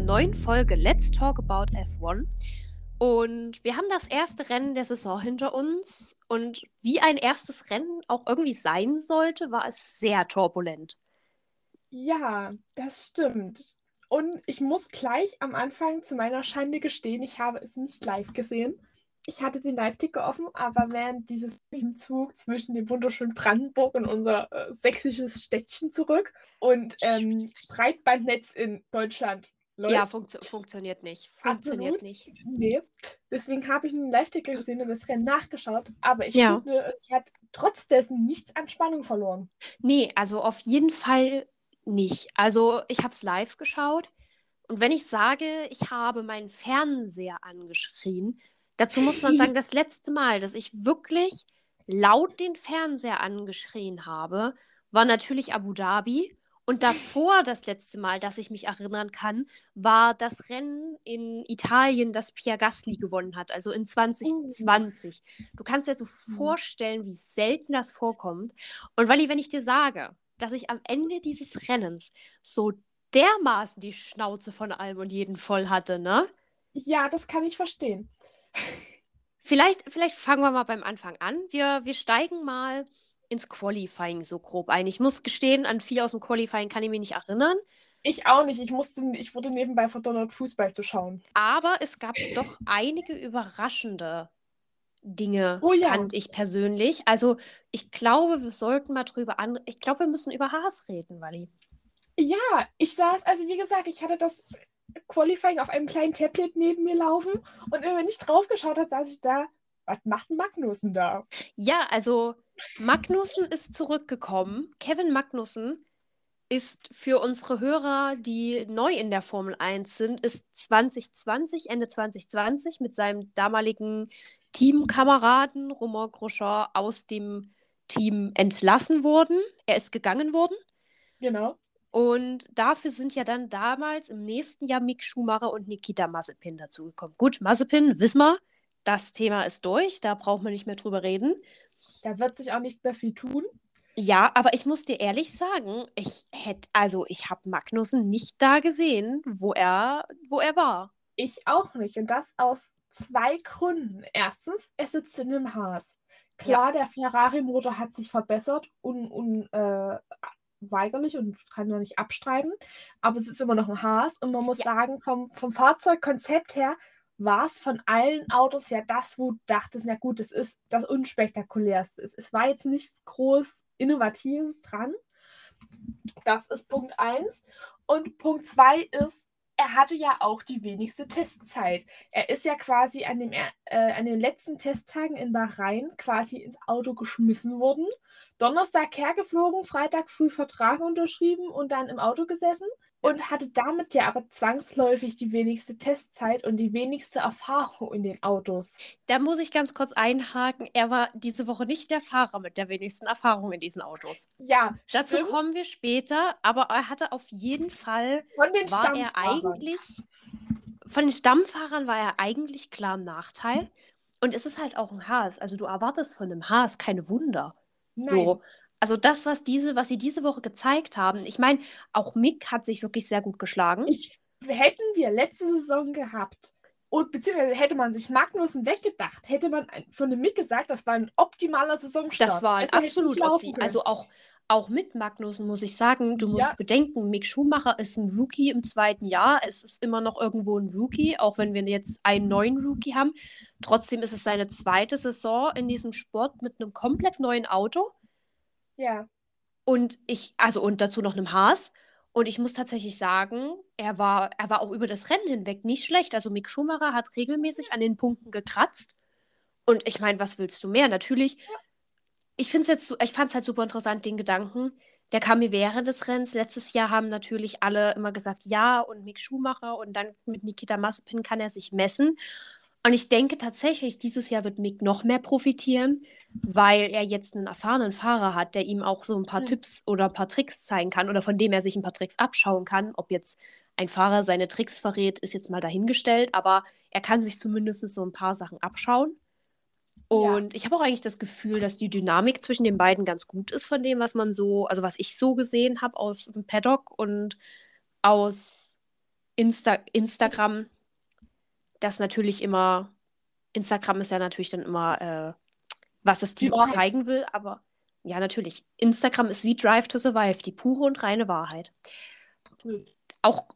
einer neuen Folge Let's Talk About F1. Und wir haben das erste Rennen der Saison hinter uns. Und wie ein erstes Rennen auch irgendwie sein sollte, war es sehr turbulent. Ja, das stimmt. Und ich muss gleich am Anfang zu meiner Schande gestehen, ich habe es nicht live gesehen. Ich hatte den Live-Ticker offen, aber während dieses Zug zwischen dem wunderschönen Brandenburg und unser äh, sächsisches Städtchen zurück und ähm, Breitbandnetz in Deutschland läuft. Ja, funktio funktioniert nicht. Funktioniert Absolut. nicht. Nee, deswegen habe ich einen Live-Ticker gesehen und das Rennen nachgeschaut. Aber ich Ja. finde, es hat trotz dessen nichts an Spannung verloren. Nee, also auf jeden Fall nicht. Also ich habe es live geschaut. Und wenn ich sage, ich habe meinen Fernseher angeschrien, dazu muss man sagen, das letzte Mal, dass ich wirklich laut den Fernseher angeschrien habe, war natürlich Abu Dhabi. Und davor, das letzte Mal, dass ich mich erinnern kann, war das Rennen in Italien, das Pierre Gasly gewonnen hat, also in 2020. Du kannst dir so vorstellen, wie selten das vorkommt. Und Wally, wenn ich dir sage, dass ich am Ende dieses Rennens so dermaßen die Schnauze von allem und jeden voll hatte, ne? Ja, das kann ich verstehen. Vielleicht, vielleicht fangen wir mal beim Anfang an. Wir, wir steigen mal ins Qualifying so grob ein. Ich muss gestehen, an viel aus dem Qualifying kann ich mich nicht erinnern. Ich auch nicht. Ich musste, ich wurde nebenbei verdonnert, Fußball zu schauen. Aber es gab doch einige überraschende Dinge, Oh ja. fand ich persönlich. Also, ich glaube, wir sollten mal drüber an. Ich glaube, wir müssen über Haas reden, Wally. Ja, ich saß, also wie gesagt, ich hatte das Qualifying auf einem kleinen Tablet neben mir laufen und wenn ich drauf geschaut habe, saß ich da, was macht Magnussen da? Ja, also Magnussen ist zurückgekommen. Kevin Magnussen ist für unsere Hörer, die neu in der Formel 1 sind, ist 2020, Ende 2020 mit seinem damaligen Teamkameraden Romain Grosjean aus dem Team entlassen worden. Er ist gegangen worden. Genau. Und dafür sind ja dann damals im nächsten Jahr Mick Schumacher und Nikita Mazepin dazugekommen. Gut, Mazepin, wissen wir, das Thema ist durch, da braucht man nicht mehr drüber reden. Da wird sich auch nicht mehr viel tun. Ja, aber ich muss dir ehrlich sagen, ich hätte, also ich habe Magnussen nicht da gesehen, wo er, wo er war. Ich auch nicht. Und das aus zwei Gründen. Erstens, er sitzt in einem Haas. Klar, der Ferrari-Motor hat sich verbessert, un, un, äh, weigerlich und kann man nicht abstreiten. Aber es ist immer noch ein Haas. Und man muss Ja. sagen, vom, vom Fahrzeugkonzept her war es von allen Autos ja das, wo du dachtest, na gut, es ist das unspektakulärste. Es, war jetzt nichts groß Innovatives dran. Das ist Punkt 1. Und Punkt 2 ist, er hatte ja auch die wenigste Testzeit. Er ist ja quasi an, dem, äh, an den letzten Testtagen in Bahrain quasi ins Auto geschmissen worden. Donnerstag hergeflogen, Freitag früh Vertrag unterschrieben und dann im Auto gesessen und hatte damit ja aber zwangsläufig die wenigste Testzeit und die wenigste Erfahrung in den Autos. Da muss ich ganz kurz einhaken, er war diese Woche nicht der Fahrer mit der wenigsten Erfahrung in diesen Autos. Ja, Dazu stimmt. kommen wir später, aber er hatte auf jeden Fall, Von den war er Stammfahrern. eigentlich, von den Stammfahrern war er eigentlich klar im Nachteil. Und es ist halt auch ein Haas. Also du erwartest von einem Haas keine Wunder. So. Also das, was diese, was sie diese Woche gezeigt haben, ich meine, auch Mick hat sich wirklich sehr gut geschlagen. Ich, hätten wir letzte Saison gehabt und beziehungsweise hätte man sich Magnussen weggedacht, hätte man von dem Mick gesagt, das war ein optimaler Saisonstart. Das war ein Also absolut nicht laufen opti- können. Also auch, auch mit Magnussen muss ich sagen, du Ja. musst bedenken, Mick Schumacher ist ein Rookie im zweiten Jahr. Es ist immer noch irgendwo ein Rookie, auch wenn wir jetzt einen neuen Rookie haben. Trotzdem ist es seine zweite Saison in diesem Sport mit einem komplett neuen Auto. ja. Und ich, also und dazu noch einem Haas. Und ich muss tatsächlich sagen, er war, er war auch über das Rennen hinweg nicht schlecht. Also Mick Schumacher hat regelmäßig an den Punkten gekratzt. Und ich meine, was willst du mehr? Natürlich, ich finde es jetzt, ich fand es halt super interessant, den Gedanken. Der kam mir während des Rennens. Letztes Jahr haben natürlich alle immer gesagt, ja, und Mick Schumacher und dann mit Nikita Mazepin kann er sich messen. Und ich denke tatsächlich, dieses Jahr wird Mick noch mehr profitieren, weil er jetzt einen erfahrenen Fahrer hat, der ihm auch so ein paar Hm. Tipps oder ein paar Tricks zeigen kann oder von dem er sich ein paar Tricks abschauen kann. Ob jetzt ein Fahrer seine Tricks verrät, ist jetzt mal dahingestellt, aber er kann sich zumindest so ein paar Sachen abschauen. Und ich habe auch eigentlich das Gefühl, dass die Dynamik zwischen den beiden ganz gut ist von dem, was man so, also was ich so gesehen habe aus dem Paddock. Und aus Insta Instagram, das natürlich immer, Instagram ist ja natürlich dann immer, äh, was das Team auch zeigen will, aber ja, natürlich. Instagram ist wie Drive to Survive, die pure und reine Wahrheit. Auch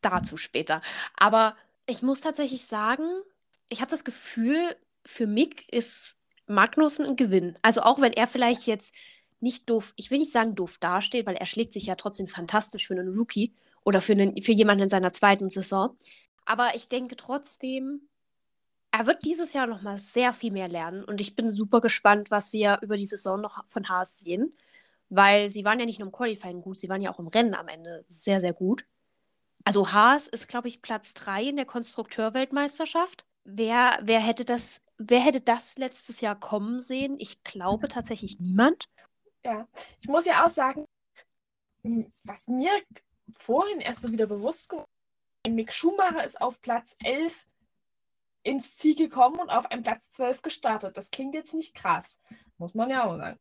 dazu später. Aber ich muss tatsächlich sagen, ich habe das Gefühl, für Mick ist Magnussen ein Gewinn. Also auch wenn er vielleicht jetzt nicht doof, ich will nicht sagen doof dasteht, weil er schlägt sich ja trotzdem fantastisch für einen Rookie oder für, einen, für jemanden in seiner zweiten Saison. Aber ich denke trotzdem, er wird dieses Jahr noch mal sehr viel mehr lernen und ich bin super gespannt, was wir über die Saison noch von Haas sehen, weil sie waren ja nicht nur im Qualifying gut, sie waren ja auch im Rennen am Ende sehr, sehr gut. Also Haas ist, glaube ich, Platz 3 in der Konstrukteurweltmeisterschaft. Wer, wer, hätte das, wer hätte das letztes Jahr kommen sehen? Ich glaube tatsächlich niemand. Ja, ich muss ja auch sagen, was mir vorhin erst so wieder bewusst geworden ist, Mick Schumacher ist auf Platz 11 ins Ziel gekommen und auf einem Platz 12 gestartet. Das klingt jetzt nicht krass, muss man ja auch sagen.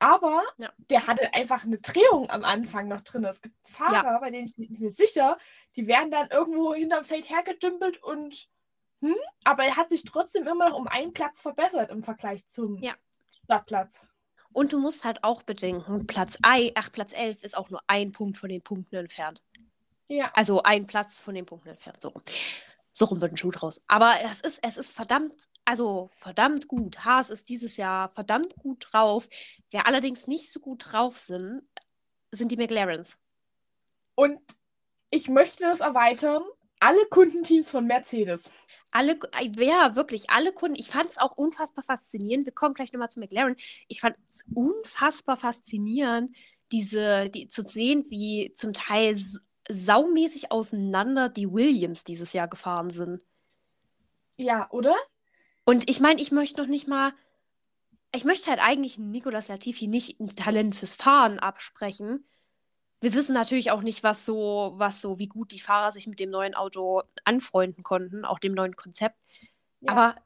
Aber ja. der hatte einfach eine Drehung am Anfang noch drin. Es gibt Fahrer, ja. bei denen ich mir sicher, die werden dann irgendwo hinterm Feld hergedümpelt und hm, aber er hat sich trotzdem immer noch um einen Platz verbessert im Vergleich zum ja. Startplatz. Und du musst halt auch bedenken, Platz, I, ach, Platz 11 ist auch nur ein Punkt von den Punkten entfernt. Ja. Also ein Platz von den Punkten entfernt, so rum. So rum wird ein Schuh draus. Aber es ist, es ist verdammt, also verdammt gut. Haas ist dieses Jahr verdammt gut drauf. Wer allerdings nicht so gut drauf sind, sind die McLarens. Und ich möchte das erweitern. Alle Kundenteams von Mercedes. Alle, ja, wirklich, alle Kunden. Ich fand es auch unfassbar faszinierend. Wir kommen gleich nochmal zu McLaren. Ich fand es unfassbar faszinierend, diese, die, zu sehen, wie zum Teil saumäßig auseinander die Williams dieses Jahr gefahren sind. Ja, oder? Und ich meine, ich möchte noch nicht mal, ich möchte halt eigentlich Nicolas Latifi nicht ein Talent fürs Fahren absprechen. Wir wissen natürlich auch nicht, was so, was so, wie gut die Fahrer sich mit dem neuen Auto anfreunden konnten, auch dem neuen Konzept. Ja. Aber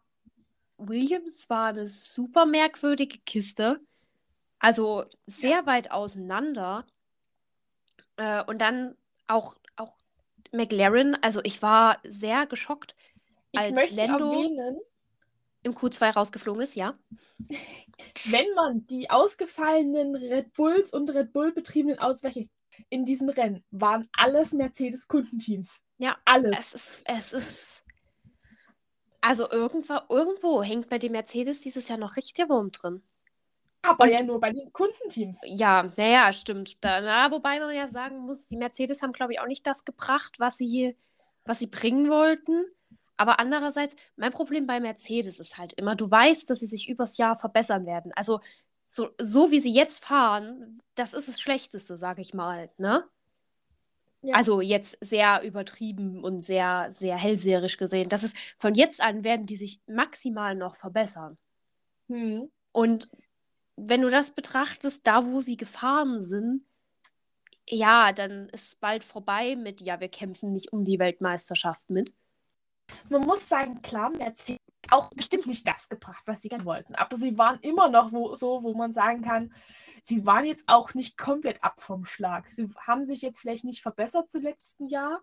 Williams war eine super merkwürdige Kiste. Also sehr ja. weit auseinander. Äh, und dann auch, auch McLaren, also ich war sehr geschockt, als Lando erwähnen, im Q2 rausgeflogen ist, ja. Wenn man die ausgefallenen Red Bulls und Red Bull betriebenen Ausweiche in diesem Rennen waren alles Mercedes-Kundenteams. Ja, alles. Es ist, es ist. Also irgendwo, irgendwo hängt bei dem Mercedes dieses Jahr noch richtig Wurm drin. Aber und, ja nur bei den Kundenteams. Ja, naja, stimmt. Da, na, wobei man ja sagen muss, die Mercedes haben, glaube ich, auch nicht das gebracht, was sie, was sie bringen wollten. Aber andererseits, mein Problem bei Mercedes ist halt immer, du weißt, dass sie sich übers Jahr verbessern werden. Also so, so wie sie jetzt fahren, das ist das Schlechteste, sage ich mal, ne? Ja. Also jetzt sehr übertrieben und sehr, sehr hellseherisch gesehen. Das ist, von jetzt an werden die sich maximal noch verbessern. Hm. Und wenn du das betrachtest, da wo sie gefahren sind, ja, dann ist es bald vorbei mit, ja, wir kämpfen nicht um die Weltmeisterschaft mit. Man muss sagen, klar, Mercedes auch bestimmt nicht das gebracht, was sie gerne wollten. Aber sie waren immer noch wo, so, wo man sagen kann, sie waren jetzt auch nicht komplett ab vom Schlag. Sie haben sich jetzt vielleicht nicht verbessert zu letzten Jahr,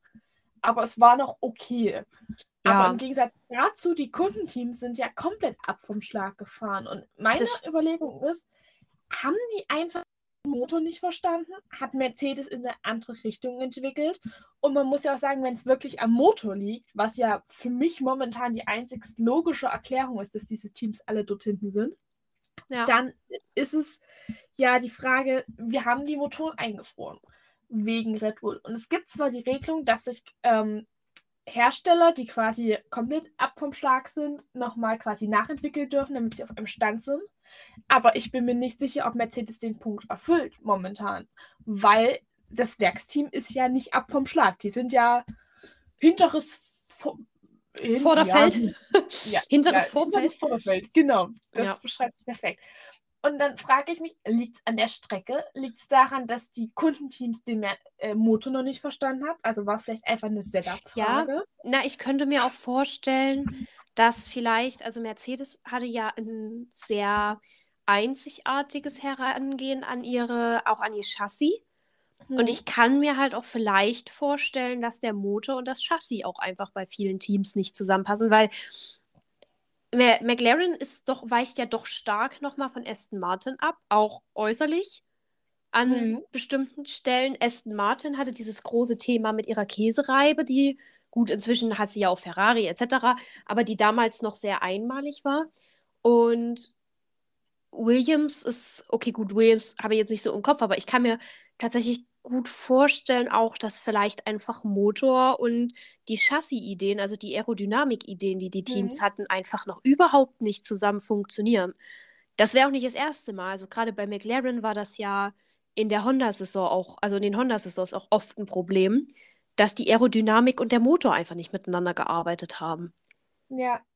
aber es war noch okay. Ja. Aber im Gegensatz dazu, die Kundenteams sind ja komplett ab vom Schlag gefahren. Und meine das Überlegung ist, haben die einfach Motor nicht verstanden? Hat Mercedes in eine andere Richtung entwickelt? Und man muss ja auch sagen, wenn es wirklich am Motor liegt, was ja für mich momentan die einzig logische Erklärung ist, dass diese Teams alle dort hinten sind, ja. dann ist es ja die Frage, wir haben die Motoren eingefroren wegen Red Bull. Und es gibt zwar die Regelung, dass sich ähm, Hersteller, die quasi komplett ab vom Schlag sind, nochmal quasi nachentwickeln dürfen, damit sie auf einem Stand sind. Aber ich bin mir nicht sicher, ob Mercedes den Punkt erfüllt momentan, weil das Werksteam ist ja nicht ab vom Schlag. Die sind ja hinteres Vor Vorderfeld. Ja, hinteres ja, Vorfeld. Vorderfeld. Genau, das ja. beschreibt es perfekt. Und dann frage ich mich, liegt es an der Strecke? Liegt es daran, dass die Kundenteams den äh, Motor noch nicht verstanden haben? Also war es vielleicht einfach eine Setup-Frage? Ja, na, ich könnte mir auch vorstellen, dass vielleicht, also Mercedes hatte ja ein sehr einzigartiges Herangehen an ihre, auch an ihr Chassis. Und Mhm. ich kann mir halt auch vielleicht vorstellen, dass der Motor und das Chassis auch einfach bei vielen Teams nicht zusammenpassen, weil McLaren ist doch, weicht ja doch stark nochmal von Aston Martin ab, auch äußerlich an Mhm. bestimmten Stellen. Aston Martin hatte dieses große Thema mit ihrer Käsereibe, die, gut, inzwischen hat sie ja auch Ferrari etc., aber die damals noch sehr einmalig war. Und Williams ist, okay, gut, Williams habe ich jetzt nicht so im Kopf, aber ich kann mir tatsächlich gut vorstellen, auch, dass vielleicht einfach Motor und die Chassis-Ideen, also die Aerodynamik-Ideen, die die Teams Mhm. hatten, einfach noch überhaupt nicht zusammen funktionieren. Das wäre auch nicht das erste Mal. Also gerade bei McLaren war das ja in der Honda-Saison auch, also in den Honda-Saisons auch oft ein Problem, dass die Aerodynamik und der Motor einfach nicht miteinander gearbeitet haben. Ja.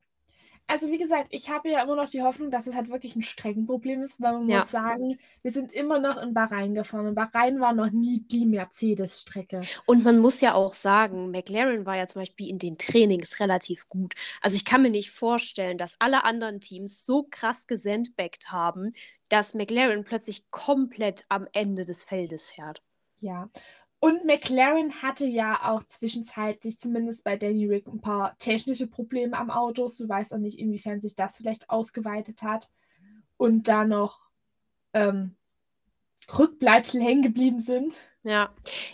Also wie gesagt, ich habe ja immer noch die Hoffnung, dass es halt wirklich ein Streckenproblem ist, weil man Ja. muss sagen, wir sind immer noch in Bahrain gefahren und Bahrain war noch nie die Mercedes-Strecke. Und man muss ja auch sagen, McLaren war ja zum Beispiel in den Trainings relativ gut. Also ich kann mir nicht vorstellen, dass alle anderen Teams so krass gesandbackt haben, dass McLaren plötzlich komplett am Ende des Feldes fährt. Ja. Und McLaren hatte ja auch zwischenzeitlich, zumindest bei Danny Rick, ein paar technische Probleme am Auto. Du weißt auch nicht, inwiefern sich das vielleicht ausgeweitet hat. Und da noch ähm, Rückbleibsel hängen geblieben sind. Ja,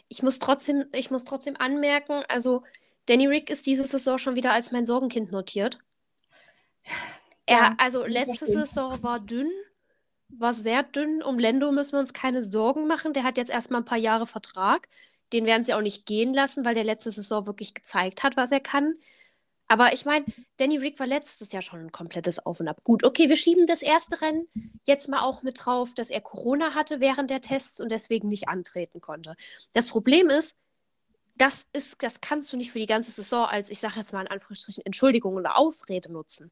ich muss trotzdem, ich muss trotzdem anmerken, also Danny Rick ist diese Saison schon wieder als mein Sorgenkind notiert. Er, Ja, also letzte. Saison war dünn, war sehr dünn. Um Lando müssen wir uns keine Sorgen machen. Der hat jetzt erstmal ein paar Jahre Vertrag. Den werden sie auch nicht gehen lassen, weil der letzte Saison wirklich gezeigt hat, was er kann. Aber ich meine, Danny Rick war letztes Jahr schon ein komplettes Auf und Ab. Gut, okay, wir schieben das erste Rennen jetzt mal auch mit drauf, dass er Corona hatte während der Tests und deswegen nicht antreten konnte. Das Problem ist, das ist, das kannst du nicht für die ganze Saison als, ich sage jetzt mal in Anführungsstrichen, Entschuldigung oder Ausrede nutzen.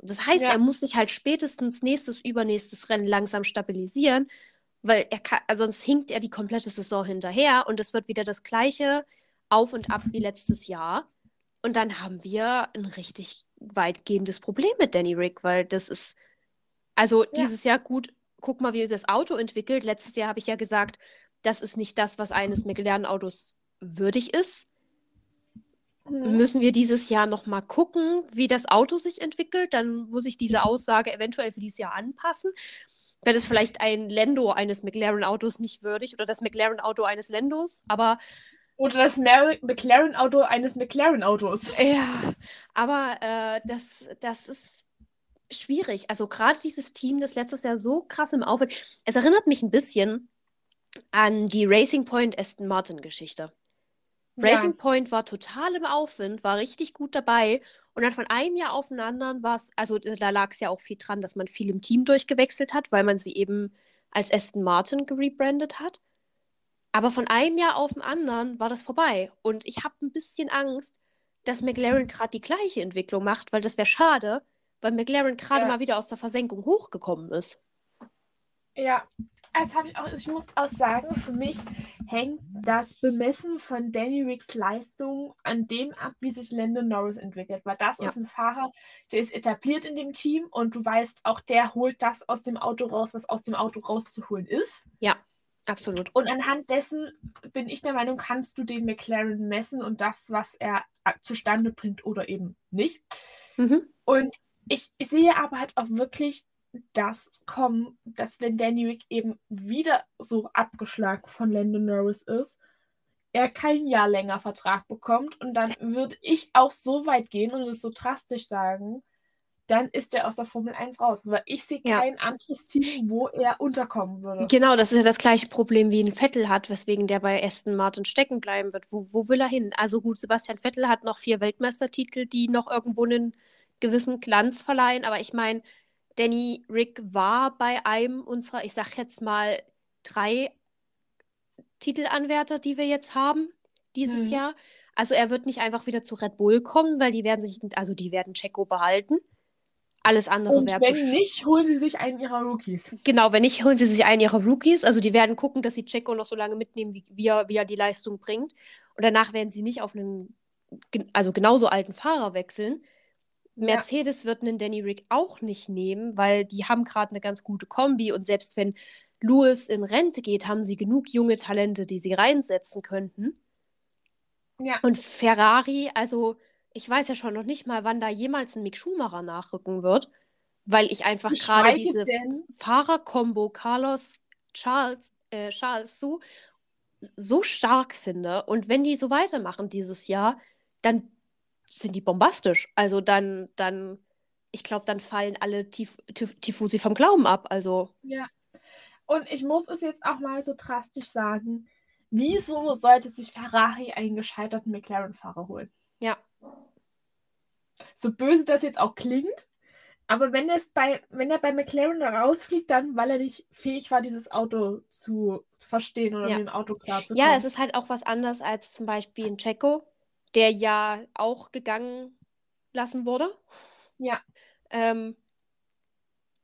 Das heißt, Ja. er muss sich halt spätestens nächstes, übernächstes Rennen langsam stabilisieren, weil er kann, also sonst hinkt er die komplette Saison hinterher und es wird wieder das gleiche Auf und Ab wie letztes Jahr. Und dann haben wir ein richtig weitgehendes Problem mit Danny Rick, weil das ist, also dieses Jahr gut, guck mal, wie das Auto entwickelt. Letztes Jahr habe ich ja gesagt, das ist nicht das, was eines McLaren-Autos würdig ist. Mhm. Müssen wir dieses Jahr noch mal gucken, wie das Auto sich entwickelt. Dann muss ich diese Aussage eventuell für dieses Jahr anpassen. Wäre das vielleicht ein Lando eines McLaren-Autos nicht würdig oder das McLaren-Auto eines Landos. Aber Oder das McLaren-Auto eines McLaren-Autos. ja, aber äh, das, das ist schwierig. Also gerade dieses Team, das letztes Jahr so krass im Aufwind. Es erinnert mich ein bisschen an die Racing Point Aston Martin Geschichte. Racing Point war total im Aufwind, war richtig gut dabei. Und dann von einem Jahr auf den anderen war es, also da lag es ja auch viel dran, dass man viel im Team durchgewechselt hat, weil man sie eben als Aston Martin gerebrandet hat. Aber von einem Jahr auf den anderen war das vorbei. Und ich habe ein bisschen Angst, dass McLaren gerade die gleiche Entwicklung macht, weil das wäre schade, weil McLaren gerade Ja. mal wieder aus der Versenkung hochgekommen ist. Ja, also habe ich auch, ich muss auch sagen, für mich hängt das Bemessen von Danny Ricks Leistung an dem ab, wie sich Lando Norris entwickelt. Weil das Ja. ist ein Fahrer, der ist etabliert in dem Team und du weißt, auch der holt das aus dem Auto raus, was aus dem Auto rauszuholen ist. Absolut. Und anhand dessen bin ich der Meinung, kannst du den McLaren messen und das, was er zustande bringt oder eben nicht. Mhm. Und ich, ich sehe aber halt auch wirklich das kommen, dass wenn Danny Rick eben wieder so abgeschlagen von Lando Norris ist, er kein Jahr länger Vertrag bekommt und dann würde ich auch so weit gehen und es so drastisch sagen, dann ist er aus der Formel 1 raus, weil ich sehe Ja. kein anderes Team, wo er unterkommen würde. Genau, das ist ja das gleiche Problem wie ein Vettel hat, weswegen der bei Aston Martin stecken bleiben wird. Wo, wo will er hin? Also gut, Sebastian Vettel hat noch vier Weltmeistertitel, die noch irgendwo einen gewissen Glanz verleihen. Aber ich meine, Danny Rick war bei einem unserer, ich sag jetzt mal, drei Titelanwärter, die wir jetzt haben dieses Mhm. Jahr. Also er wird nicht einfach wieder zu Red Bull kommen, weil die werden sich, also die werden Checo behalten. Alles andere Und wäre wenn nicht, holen sie sich einen ihrer Rookies. Genau, wenn nicht, holen sie sich einen ihrer Rookies. Also die werden gucken, dass sie Checo noch so lange mitnehmen, wie, wie, er, wie er die Leistung bringt. Und danach werden sie nicht auf einen, also genauso alten Fahrer wechseln. Mercedes wird einen Danny Rick auch nicht nehmen, weil die haben gerade eine ganz gute Kombi. Und selbst wenn Lewis in Rente geht, haben sie genug junge Talente, die sie reinsetzen könnten. Ja. Und Ferrari, also ich weiß ja schon noch nicht mal, wann da jemals ein Mick Schumacher nachrücken wird, weil ich einfach gerade diese Fahrerkombo Carlos Charles, äh, Charles so, so stark finde. Und wenn die so weitermachen dieses Jahr, dann sind die bombastisch. Also dann, dann, ich glaube, dann fallen alle Tif Tif Tifosi vom Glauben ab. Also Ja. Und ich muss es jetzt auch mal so drastisch sagen. Wieso sollte sich Ferrari einen gescheiterten McLaren-Fahrer holen? ja, So böse das jetzt auch klingt, aber wenn, es bei, wenn er bei McLaren rausfliegt, dann weil er nicht fähig war, dieses Auto zu verstehen oder Ja. mit dem Auto klarzukommen. ja, es ist halt auch was anderes als zum Beispiel in Checo, der ja auch gegangen lassen wurde. Ja. ähm,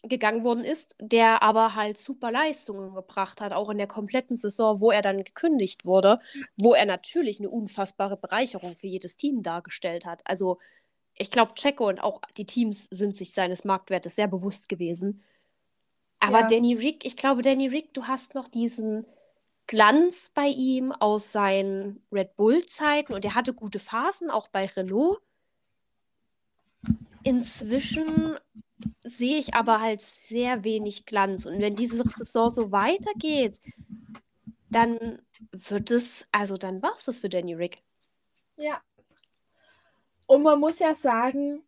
gegangen worden ist, der aber halt super Leistungen gebracht hat, auch in der kompletten Saison, wo er dann gekündigt wurde, wo er natürlich eine unfassbare Bereicherung für jedes Team dargestellt hat. Also ich glaube, Checo und auch die Teams sind sich seines Marktwertes sehr bewusst gewesen. Aber Ja. Danny Rick, ich glaube, Danny Rick, du hast noch diesen Glanz bei ihm aus seinen Red Bull-Zeiten und er hatte gute Phasen, auch bei Renault. Inzwischen sehe ich aber halt sehr wenig Glanz. Und wenn diese Saison so weitergeht, dann wird es, also dann war es das für Danny Rick. Ja. Und man muss ja sagen,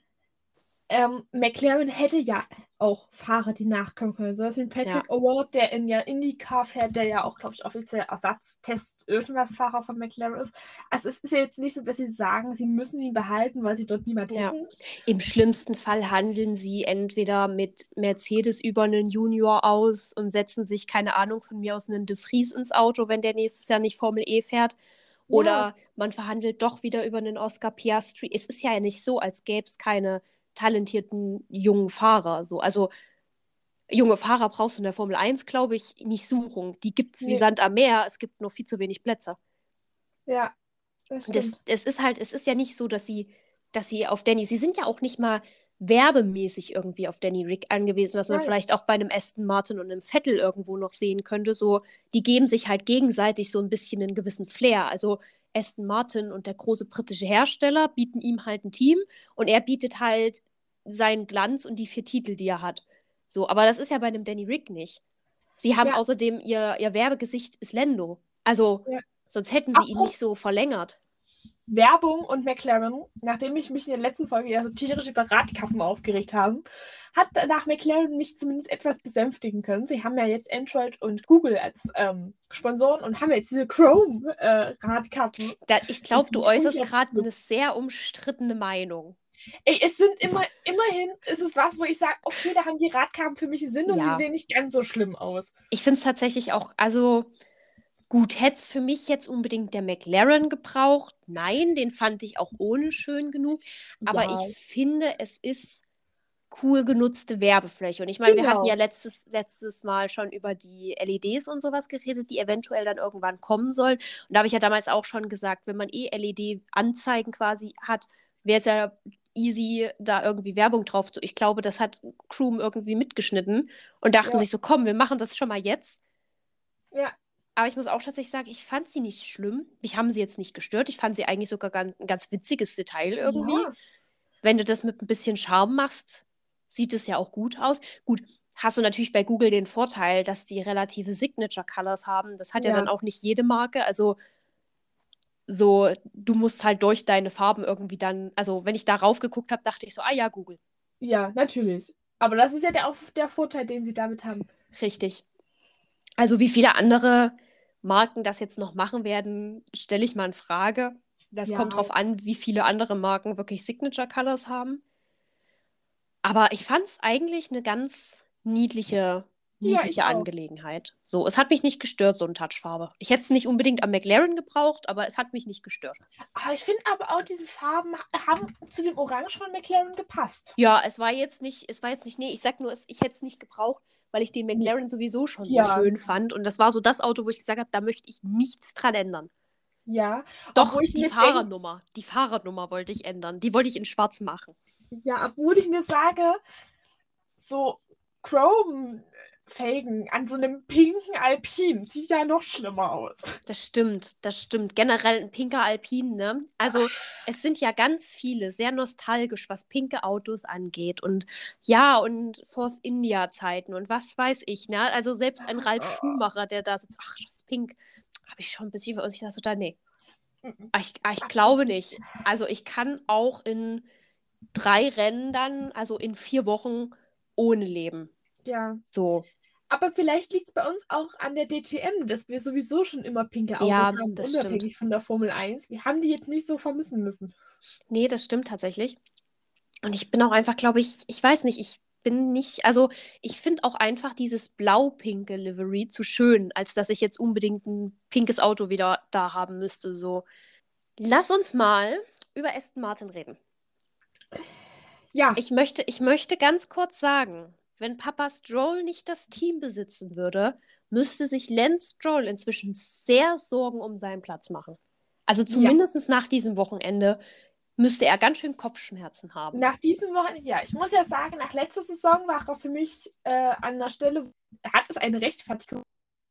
ähm, McLaren hätte ja auch Fahrer, die nachkommen können. So was wie Patrick Award, der in ja IndyCar fährt, der ja auch, glaube ich, offiziell Ersatztest irgendwas Fahrer von McLaren ist. Also es ist ja jetzt nicht so, dass sie sagen, sie müssen ihn behalten, weil sie dort niemand Ja. hätten. Im schlimmsten Fall handeln sie entweder mit Mercedes über einen Junior aus und setzen sich, keine Ahnung, von mir aus einen De Vries ins Auto, wenn der nächstes Jahr nicht Formel E fährt. Oder Ja. man verhandelt doch wieder über einen Oscar Piastri. Es ist ja nicht so, als gäbe es keine talentierten jungen Fahrer. So. Also junge Fahrer brauchst du in der Formel 1, glaube ich, nicht suchen. Die gibt es wie Nee. Sand am Meer. Es gibt nur viel zu wenig Plätze. Ja, das Das, es ist halt, es ist ja nicht so, dass sie, dass sie auf Danny, sie sind ja auch nicht mal werbemäßig irgendwie auf Danny Rick angewiesen, was man Nein. vielleicht auch bei einem Aston Martin und einem Vettel irgendwo noch sehen könnte. So, die geben sich halt gegenseitig so ein bisschen einen gewissen Flair. Also Aston Martin und der große britische Hersteller bieten ihm halt ein Team und er bietet halt seinen Glanz und die vier Titel, die er hat. So, aber das ist ja bei einem Danny Rick nicht. Sie haben Ja. außerdem ihr, ihr Werbegesicht ist Lendo. Also, Ja. sonst hätten sie ihn Apropos- nicht so verlängert. Werbung und McLaren, nachdem ich mich in der letzten Folge ja so tierisch über Radkappen aufgeregt habe, hat danach McLaren mich zumindest etwas besänftigen können. Sie haben ja jetzt Android und Google als ähm, Sponsoren und haben jetzt diese Chrome-Radkappen. Da, ich glaube, du äußerst gerade eine sehr umstrittene Meinung. Ey, es sind immer, immerhin ist es was, wo ich sage, okay, da haben die Radkappen für mich Sinn und Ja. sie sehen nicht ganz so schlimm aus. Ich finde es tatsächlich auch, also gut, hätte es für mich jetzt unbedingt der McLaren gebraucht? Nein, den fand ich auch ohne schön genug. Aber Ja. ich finde, es ist cool genutzte Werbefläche. Und ich meine, wir hatten Genau. ja letztes, letztes Mal schon über die LEDs und sowas geredet, die eventuell dann irgendwann kommen sollen. Und da habe ich ja damals auch schon gesagt, wenn man eh LED-Anzeigen quasi hat, wäre es ja easy, da irgendwie Werbung drauf zu. Ich glaube, das hat Crew irgendwie mitgeschnitten und dachten Ja. sich so, komm, wir machen das schon mal jetzt. Ja. Aber ich muss auch tatsächlich sagen, ich fand sie nicht schlimm. Mich haben sie jetzt nicht gestört. Ich fand sie eigentlich sogar ganz, ein ganz witziges Detail irgendwie. Ja. Wenn du das mit ein bisschen Charme machst, sieht es ja auch gut aus. Gut, hast du natürlich bei Google den Vorteil, dass die relative Signature Colors haben. Das hat ja, Ja. dann auch nicht jede Marke. Also so, du musst halt durch deine Farben irgendwie dann, also wenn ich darauf geguckt habe, dachte ich so, ah ja, Google. ja, natürlich. Aber das ist ja der, auch der Vorteil, den sie damit haben. Richtig. Also wie viele andere Marken das jetzt noch machen werden, stelle ich mal in Frage. Das Ja. kommt drauf an, wie viele andere Marken wirklich Signature Colors haben. Aber ich fand es eigentlich eine ganz niedliche, Ja, ich niedliche auch. Angelegenheit. So, es hat mich nicht gestört, so eine Touchfarbe. Ich hätte es nicht unbedingt am McLaren gebraucht, aber es hat mich nicht gestört. Ah, ich finde aber auch, diese Farben haben zu dem Orange von McLaren gepasst. Ja, es war jetzt nicht, es war jetzt nicht, nee, ich sag nur, es, ich hätte es nicht gebraucht, weil ich den McLaren sowieso schon Ja. so schön fand. Und das war so das Auto, wo ich gesagt habe, da möchte ich nichts dran ändern. Ja. Doch, die mir denk- Fahrernummer. Die Fahrernummer wollte ich ändern. Die wollte ich in schwarz machen. Ja, obwohl ich mir sage, so Chrome Felgen an so einem pinken Alpin. Sieht ja noch schlimmer aus. Das stimmt, das stimmt. Generell ein pinker Alpin, ne? Also es sind ja ganz viele, sehr nostalgisch, was pinke Autos angeht. Und ja, und Force India-Zeiten und was weiß ich, ne? Also selbst ein Ralf Schumacher, der da sitzt, ach, das ist pink, habe ich schon ein bisschen aus. Ich dachte so, da, nee. Ah, Ich, ah, ich glaube nicht. Also ich kann auch in drei Rennen dann, also in vier Wochen, ohne leben. Ja. So. Aber vielleicht liegt es bei uns auch an der DTM, dass wir sowieso schon immer pinke Autos Ja, haben, das unabhängig stimmt. von der Formel 1. Wir haben die jetzt nicht so vermissen müssen. Nee, das stimmt tatsächlich. Und ich bin auch einfach, glaube ich, ich weiß nicht, ich bin nicht, also ich finde auch einfach dieses blau-pinke Livery zu schön, als dass ich jetzt unbedingt ein pinkes Auto wieder da haben müsste. So, lass uns mal über Aston Martin reden. Ja, Ich möchte, ich möchte ganz kurz sagen, wenn Papa Stroll nicht das Team besitzen würde, müsste sich Lance Stroll inzwischen sehr Sorgen um seinen Platz machen. Also zumindest nach diesem Wochenende müsste er ganz schön Kopfschmerzen haben. nach diesem Wochenende, ja, ich muss ja sagen, nach letzter Saison war er für mich äh, an der Stelle, hat es eine Rechtfertigung,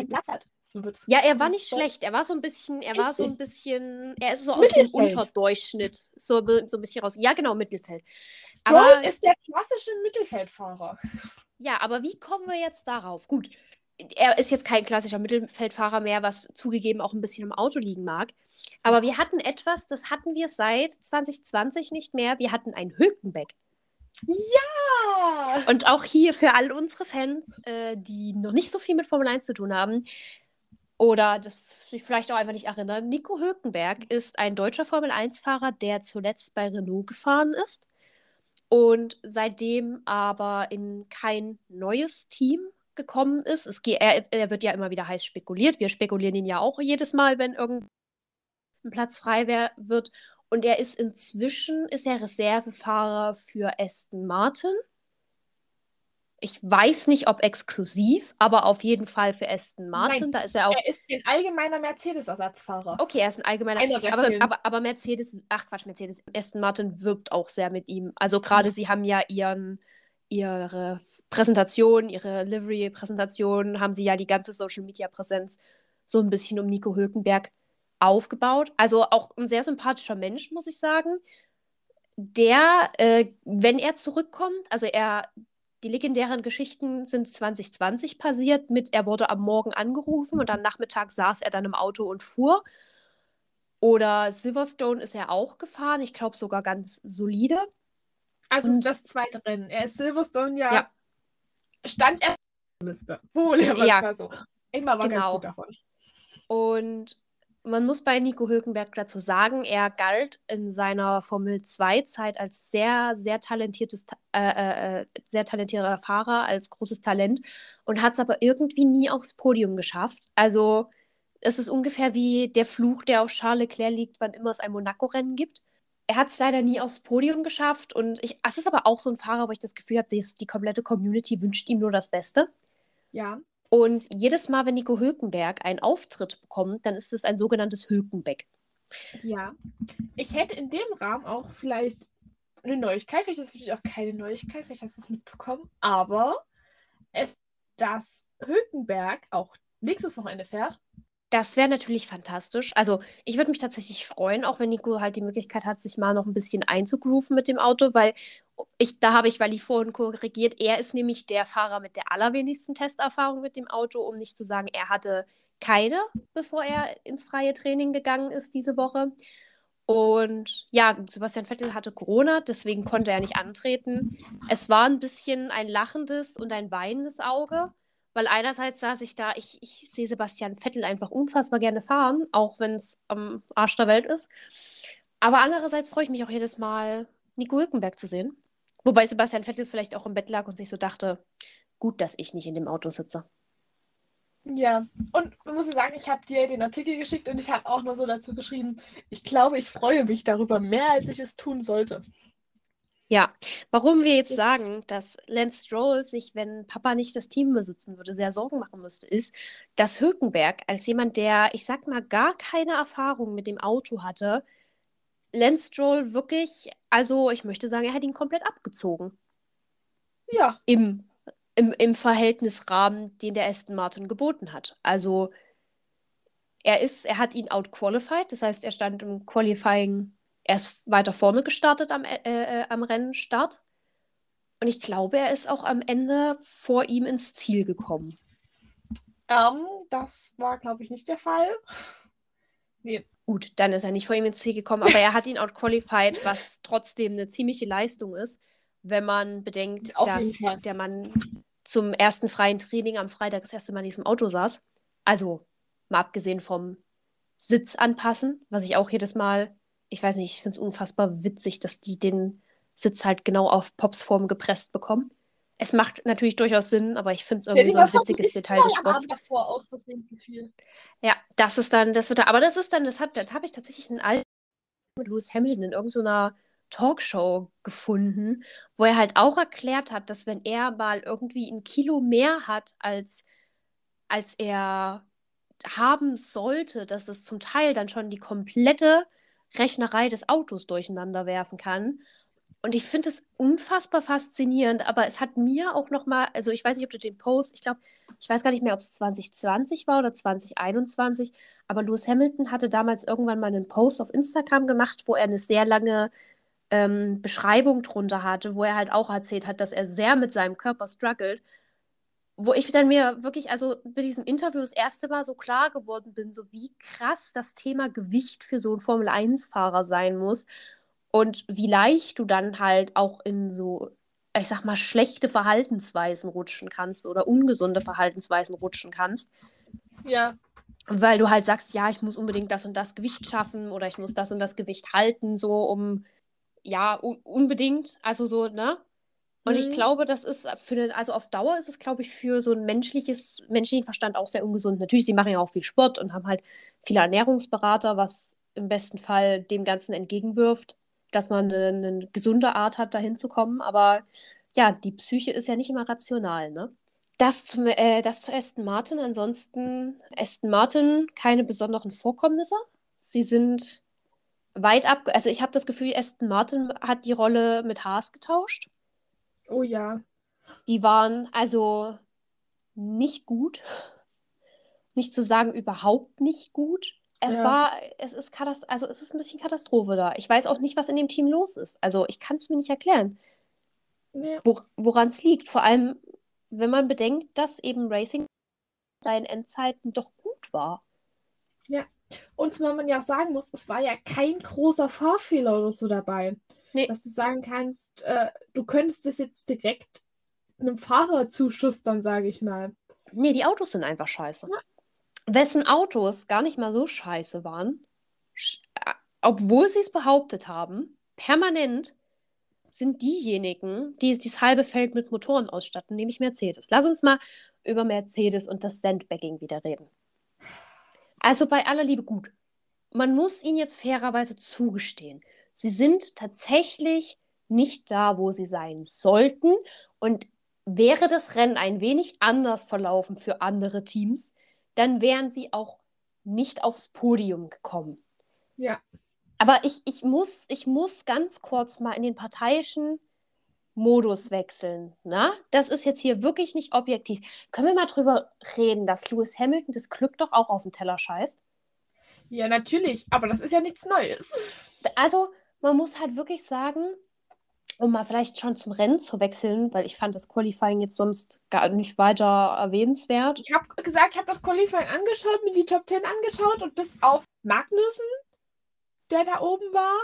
den Platz hat. So Ja, er war nicht schlecht. Er war so ein bisschen, er war so ein Richtig. bisschen, er ist so aus dem. Unterdurchschnitt so, so ein bisschen raus. Ja, genau, Mittelfeld. Stroll Aber- ist der klassische Mittelfeldfahrer. Ja, aber wie kommen wir jetzt darauf? Gut, er ist jetzt kein klassischer Mittelfeldfahrer mehr, was zugegeben auch ein bisschen im Auto liegen mag. Aber wir hatten etwas, das hatten wir seit 2020 nicht mehr. Wir hatten ein Hülkenberg. Ja! Und auch hier für all unsere Fans, äh, die noch nicht so viel mit Formel 1 zu tun haben oder das sich vielleicht auch einfach nicht erinnern, Nico Hülkenberg ist ein deutscher Formel 1-Fahrer, der zuletzt bei Renault gefahren ist und seitdem aber in kein neues Team gekommen ist. Es er, er wird ja immer wieder heiß spekuliert. Wir spekulieren ihn ja auch jedes Mal, wenn irgendein Platz frei wär, wird. Und er ist inzwischen ist er Reservefahrer für Aston Martin. Ich weiß nicht, ob exklusiv, aber auf jeden Fall für Aston Martin. Nein, da ist er auch. Er ist ein allgemeiner Mercedes-Ersatzfahrer. Okay, er ist ein allgemeiner. Aber, aber, aber Mercedes, ach Quatsch, Mercedes, Aston Martin wirbt auch sehr mit ihm. Also gerade sie haben ja ihren, ihre Präsentation, ihre Livery-Präsentation, haben sie ja die ganze Social-Media-Präsenz so ein bisschen um Nico Hülkenberg aufgebaut. Also auch ein sehr sympathischer Mensch, muss ich sagen. Der, äh, wenn er zurückkommt, also er, die legendären Geschichten sind 2020 passiert mit, er wurde am Morgen angerufen und am Nachmittag saß er dann im Auto und fuhr. Oder Silverstone ist er auch gefahren, ich glaube sogar ganz solide. Also Und- das zweite Rennen. Er ist Silverstone ja, Ja. stand er Liste. Wohl, ja, Ja. mal so. Immer war ganz Genau. gut davon. Und man muss bei Nico Hülkenberg dazu sagen, er galt in seiner Formel 2-Zeit als sehr, sehr talentiertes, Ta- äh, äh, sehr talentierter Fahrer, als großes Talent und hat es aber irgendwie nie aufs Podium geschafft. Also es ist ungefähr wie der Fluch, der auf Charles Leclerc liegt, wann immer es ein Monaco-Rennen gibt. Er hat es leider nie aufs Podium geschafft und ich, es ist aber auch so ein Fahrer, wo ich das Gefühl habe, die, die komplette Community wünscht ihm nur das Beste. Ja. Und jedes Mal, wenn Nico Hülkenberg einen Auftritt bekommt, dann ist es ein sogenanntes Hülkenbeck. Ja. Ich hätte in dem Rahmen auch vielleicht eine Neuigkeit. Vielleicht ist es für dich auch keine Neuigkeit. Vielleicht hast du es mitbekommen. Aber es, dass Hülkenberg auch nächstes Wochenende fährt. Das wäre natürlich fantastisch. Also, ich würde mich tatsächlich freuen, auch wenn Nico halt die Möglichkeit hat, sich mal noch ein bisschen einzugrooven mit dem Auto, weil ich, da habe ich Wally vorhin korrigiert. Er ist nämlich der Fahrer mit der allerwenigsten Testerfahrung mit dem Auto, um nicht zu sagen, er hatte keine, bevor er ins freie Training gegangen ist diese Woche. Und ja, Sebastian Vettel hatte Corona, deswegen konnte er nicht antreten. Es war ein bisschen ein lachendes und ein weinendes Auge, weil einerseits saß ich da, ich, ich sehe Sebastian Vettel einfach unfassbar gerne fahren, auch wenn es am Arsch der Welt ist. Aber andererseits freue ich mich auch jedes Mal, Nico Hülkenberg zu sehen. Wobei Sebastian Vettel vielleicht auch im Bett lag und sich so dachte, gut, dass ich nicht in dem Auto sitze. Ja. Und man muss sagen, ich habe dir den Artikel geschickt und ich habe auch noch so dazu geschrieben, ich glaube, ich freue mich darüber mehr, als ich es tun sollte. Ja, warum wir jetzt sagen, dass Lance Stroll sich, wenn Papa nicht das Team besitzen würde, sehr Sorgen machen müsste, ist, dass Hülkenberg als jemand, der, ich sag mal, gar keine Erfahrung mit dem Auto hatte, Lance Stroll wirklich, also ich möchte sagen, er hat ihn komplett abgezogen Ja. im im, im Verhältnisrahmen, den der Aston Martin geboten hat. Also er ist, er hat ihn outqualified, das heißt, er stand im Qualifying, er ist weiter vorne gestartet am, äh, äh, am Rennstart. Und ich glaube, er ist auch am Ende vor ihm ins Ziel gekommen. Ähm, das war, glaube ich, nicht der Fall. Nee. Gut, dann ist er nicht vor ihm ins Ziel gekommen, aber er hat ihn outqualified, was trotzdem eine ziemliche Leistung ist, wenn man bedenkt, Auf dass der Mann zum ersten freien Training am Freitag das erste Mal in diesem Auto saß. Also mal abgesehen vom Sitz anpassen, was ich auch jedes Mal, ich weiß nicht, ich finde es unfassbar witzig, dass die den Sitz halt genau auf Pops Form gepresst bekommen. Es macht natürlich durchaus Sinn, aber ich finde es irgendwie so ein witziges Detail des Sports. Davor aus Versehen zu viel. Ja, das ist dann, das wird da, aber das ist dann, das habe das hab ich tatsächlich einen alten mit Lewis Hamilton in irgendeiner Talkshow gefunden, wo er halt auch erklärt hat, dass wenn er mal irgendwie ein Kilo mehr hat, als, als er haben sollte, dass es zum Teil dann schon die komplette Rechnerei des Autos durcheinander werfen kann. Und ich finde es unfassbar faszinierend, aber es hat mir auch noch mal, also ich weiß nicht, ob du den Post, ich glaube, ich weiß gar nicht mehr, ob es 2020 war oder 2021, aber Lewis Hamilton hatte damals irgendwann mal einen Post auf Instagram gemacht, wo er eine sehr lange ähm, Beschreibung drunter hatte, wo er halt auch erzählt hat, dass er sehr mit seinem Körper struggelt. Wo ich dann mir wirklich, also bei diesem Interview das erste Mal so klar geworden bin, so wie krass das Thema Gewicht für so einen Formel-1-Fahrer sein muss und wie leicht du dann halt auch in so, ich sag mal, schlechte Verhaltensweisen rutschen kannst oder ungesunde Verhaltensweisen rutschen kannst. Ja. Weil du halt sagst, ja, ich muss unbedingt das und das Gewicht schaffen oder ich muss das und das Gewicht halten, so um, ja, unbedingt, also so, ne? Und mhm. ich glaube, das ist für den, also auf Dauer ist es, glaube ich, für so ein menschliches, menschlichen Verstand auch sehr ungesund. Natürlich, sie machen ja auch viel Sport und haben halt viele Ernährungsberater, was im besten Fall dem Ganzen entgegenwirft dass man eine, eine gesunde Art hat, dahin zu kommen. Aber ja, die Psyche ist ja nicht immer rational, ne? Das, zum, äh, das zu Aston Martin. Ansonsten Aston Martin keine besonderen Vorkommnisse. Sie sind weit ab. Also ich habe das Gefühl, Aston Martin hat die Rolle mit Haas getauscht. Oh ja. Die waren also nicht gut. Nicht zu sagen, überhaupt nicht gut. Es ja. war, es ist Katast also es ist ein bisschen Katastrophe da. Ich weiß auch nicht, was in dem Team los ist. Also ich kann es mir nicht erklären, nee. wo, woran es liegt. Vor allem, wenn man bedenkt, dass eben Racing seinen Endzeiten doch gut war. Ja, und wenn man ja sagen muss, es war ja kein großer Fahrfehler oder so dabei. Nee. Dass du sagen kannst, äh, du könntest es jetzt direkt einem Fahrer zuschustern, sage ich mal. Nee, die Autos sind einfach scheiße. Ja wessen Autos gar nicht mal so scheiße waren, äh, obwohl sie es behauptet haben, permanent sind diejenigen, die das halbe Feld mit Motoren ausstatten, nämlich Mercedes. Lass uns mal über Mercedes und das Sandbagging wieder reden. Also bei aller Liebe gut. Man muss ihnen jetzt fairerweise zugestehen. Sie sind tatsächlich nicht da, wo sie sein sollten. Und wäre das Rennen ein wenig anders verlaufen für andere Teams, dann wären sie auch nicht aufs Podium gekommen. Ja. Aber ich, ich, muss, ich muss ganz kurz mal in den parteiischen Modus wechseln. Na? Das ist jetzt hier wirklich nicht objektiv. Können wir mal drüber reden, dass Lewis Hamilton das Glück doch auch auf den Teller scheißt? Ja, natürlich, aber das ist ja nichts Neues. Also, man muss halt wirklich sagen, um mal vielleicht schon zum Rennen zu wechseln, weil ich fand das Qualifying jetzt sonst gar nicht weiter erwähnenswert. Ich habe gesagt, ich habe das Qualifying angeschaut, mir die Top 10 angeschaut und bis auf Magnussen, der da oben war,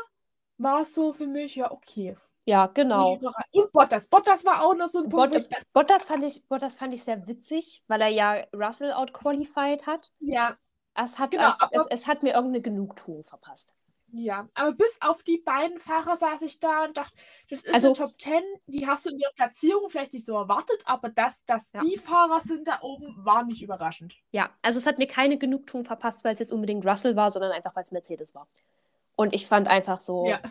war es so für mich ja okay. Ja, genau. Und Bottas. Bottas war auch noch so ein Punkt. Bot Bottas, fand ich, Bottas fand ich sehr witzig, weil er ja Russell outqualified hat. Ja. Es hat, genau, es, es, es hat mir irgendeine Genugtuung verpasst. Ja, aber bis auf die beiden Fahrer saß ich da und dachte, das ist also, eine Top 10, die hast du in der Platzierung vielleicht nicht so erwartet, aber dass das ja. die Fahrer sind da oben, war nicht überraschend. Ja, also es hat mir keine Genugtuung verpasst, weil es jetzt unbedingt Russell war, sondern einfach, weil es Mercedes war. Und ich fand einfach so, ja.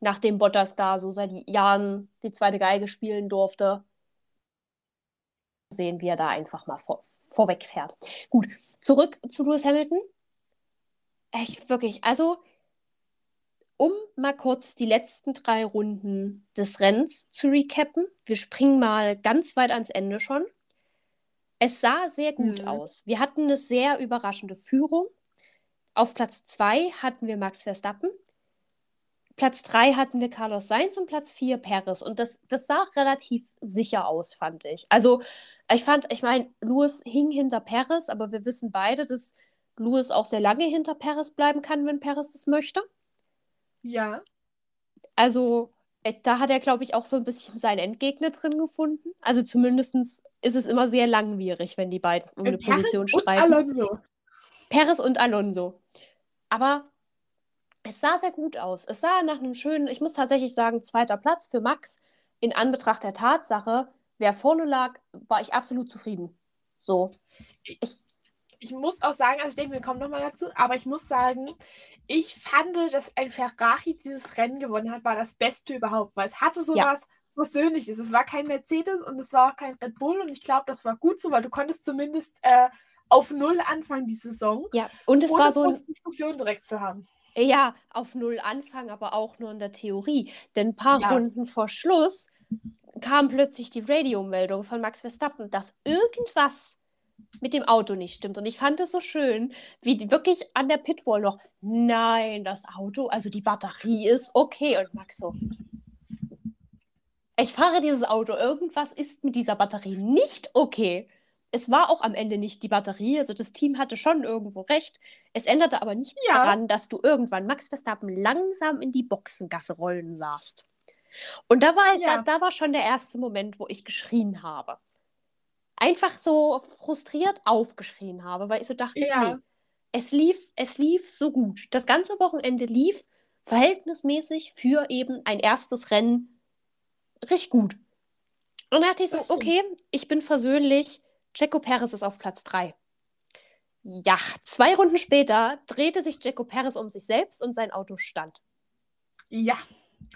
nachdem Bottas da so seit Jahren die zweite Geige spielen durfte, sehen, wie er da einfach mal vor, vorweg fährt. Gut, zurück zu Lewis Hamilton. Echt wirklich, also um mal kurz die letzten drei Runden des Rennens zu recappen. Wir springen mal ganz weit ans Ende schon. Es sah sehr gut Mhm. aus. Wir hatten eine sehr überraschende Führung. Auf Platz 2 hatten wir Max Verstappen. Platz 3 hatten wir Carlos Sainz und Platz 4 Perez. Und das, das sah relativ sicher aus, fand ich. Also, ich fand, ich meine, Lewis hing hinter Perez, aber wir wissen beide, dass Lewis auch sehr lange hinter Perez bleiben kann, wenn Perez das möchte. Ja. Also, äh, da hat er, glaube ich, auch so ein bisschen seinen Endgegner drin gefunden. Also, zumindest ist es immer sehr langwierig, wenn die beiden um eine Äh, Perez Position und streiten. Alonso. Perez und Alonso. Aber es sah sehr gut aus. Es sah nach einem schönen, ich muss tatsächlich sagen, zweiter Platz für Max. In Anbetracht der Tatsache, wer vorne lag, war ich absolut zufrieden. So. Ich, Ich muss auch sagen, also ich denke, wir kommen nochmal dazu, aber ich muss sagen, ich fand, dass ein Ferrari dieses Rennen gewonnen hat, war das Beste überhaupt, weil es hatte so Ja. was Persönliches. Es war kein Mercedes und es war auch kein Red Bull und ich glaube, das war gut so, weil du konntest zumindest äh, auf Null anfangen die Saison, ja, und es war so ein, große Diskussion direkt zu haben. ja, auf Null Anfang, aber auch nur in der Theorie. Denn ein paar Ja. Runden vor Schluss kam plötzlich die Radiomeldung von Max Verstappen, dass irgendwas mit dem Auto nicht stimmt. Und ich fand es so schön, wie die wirklich an der Pitwall noch, nein, das Auto, also die Batterie ist okay. Und Max so, ich fahre dieses Auto, irgendwas ist mit dieser Batterie nicht okay. Es war auch am Ende nicht die Batterie, also das Team hatte schon irgendwo recht. Es änderte aber nichts Ja. daran, dass du irgendwann Max Verstappen langsam in die Boxengasse rollen sahst. Und da war, Ja. da, da war schon der erste Moment, wo ich geschrien habe. Einfach so frustriert aufgeschrien habe, weil ich so dachte, Ja. nee, es lief, es lief so gut. Das ganze Wochenende lief verhältnismäßig für eben ein erstes Rennen richtig gut. Und da dachte ich so, okay, ich bin versöhnlich. Checo Perez ist auf Platz 3. Ja, zwei Runden später drehte sich Checo Perez um sich selbst und sein Auto stand. Ja.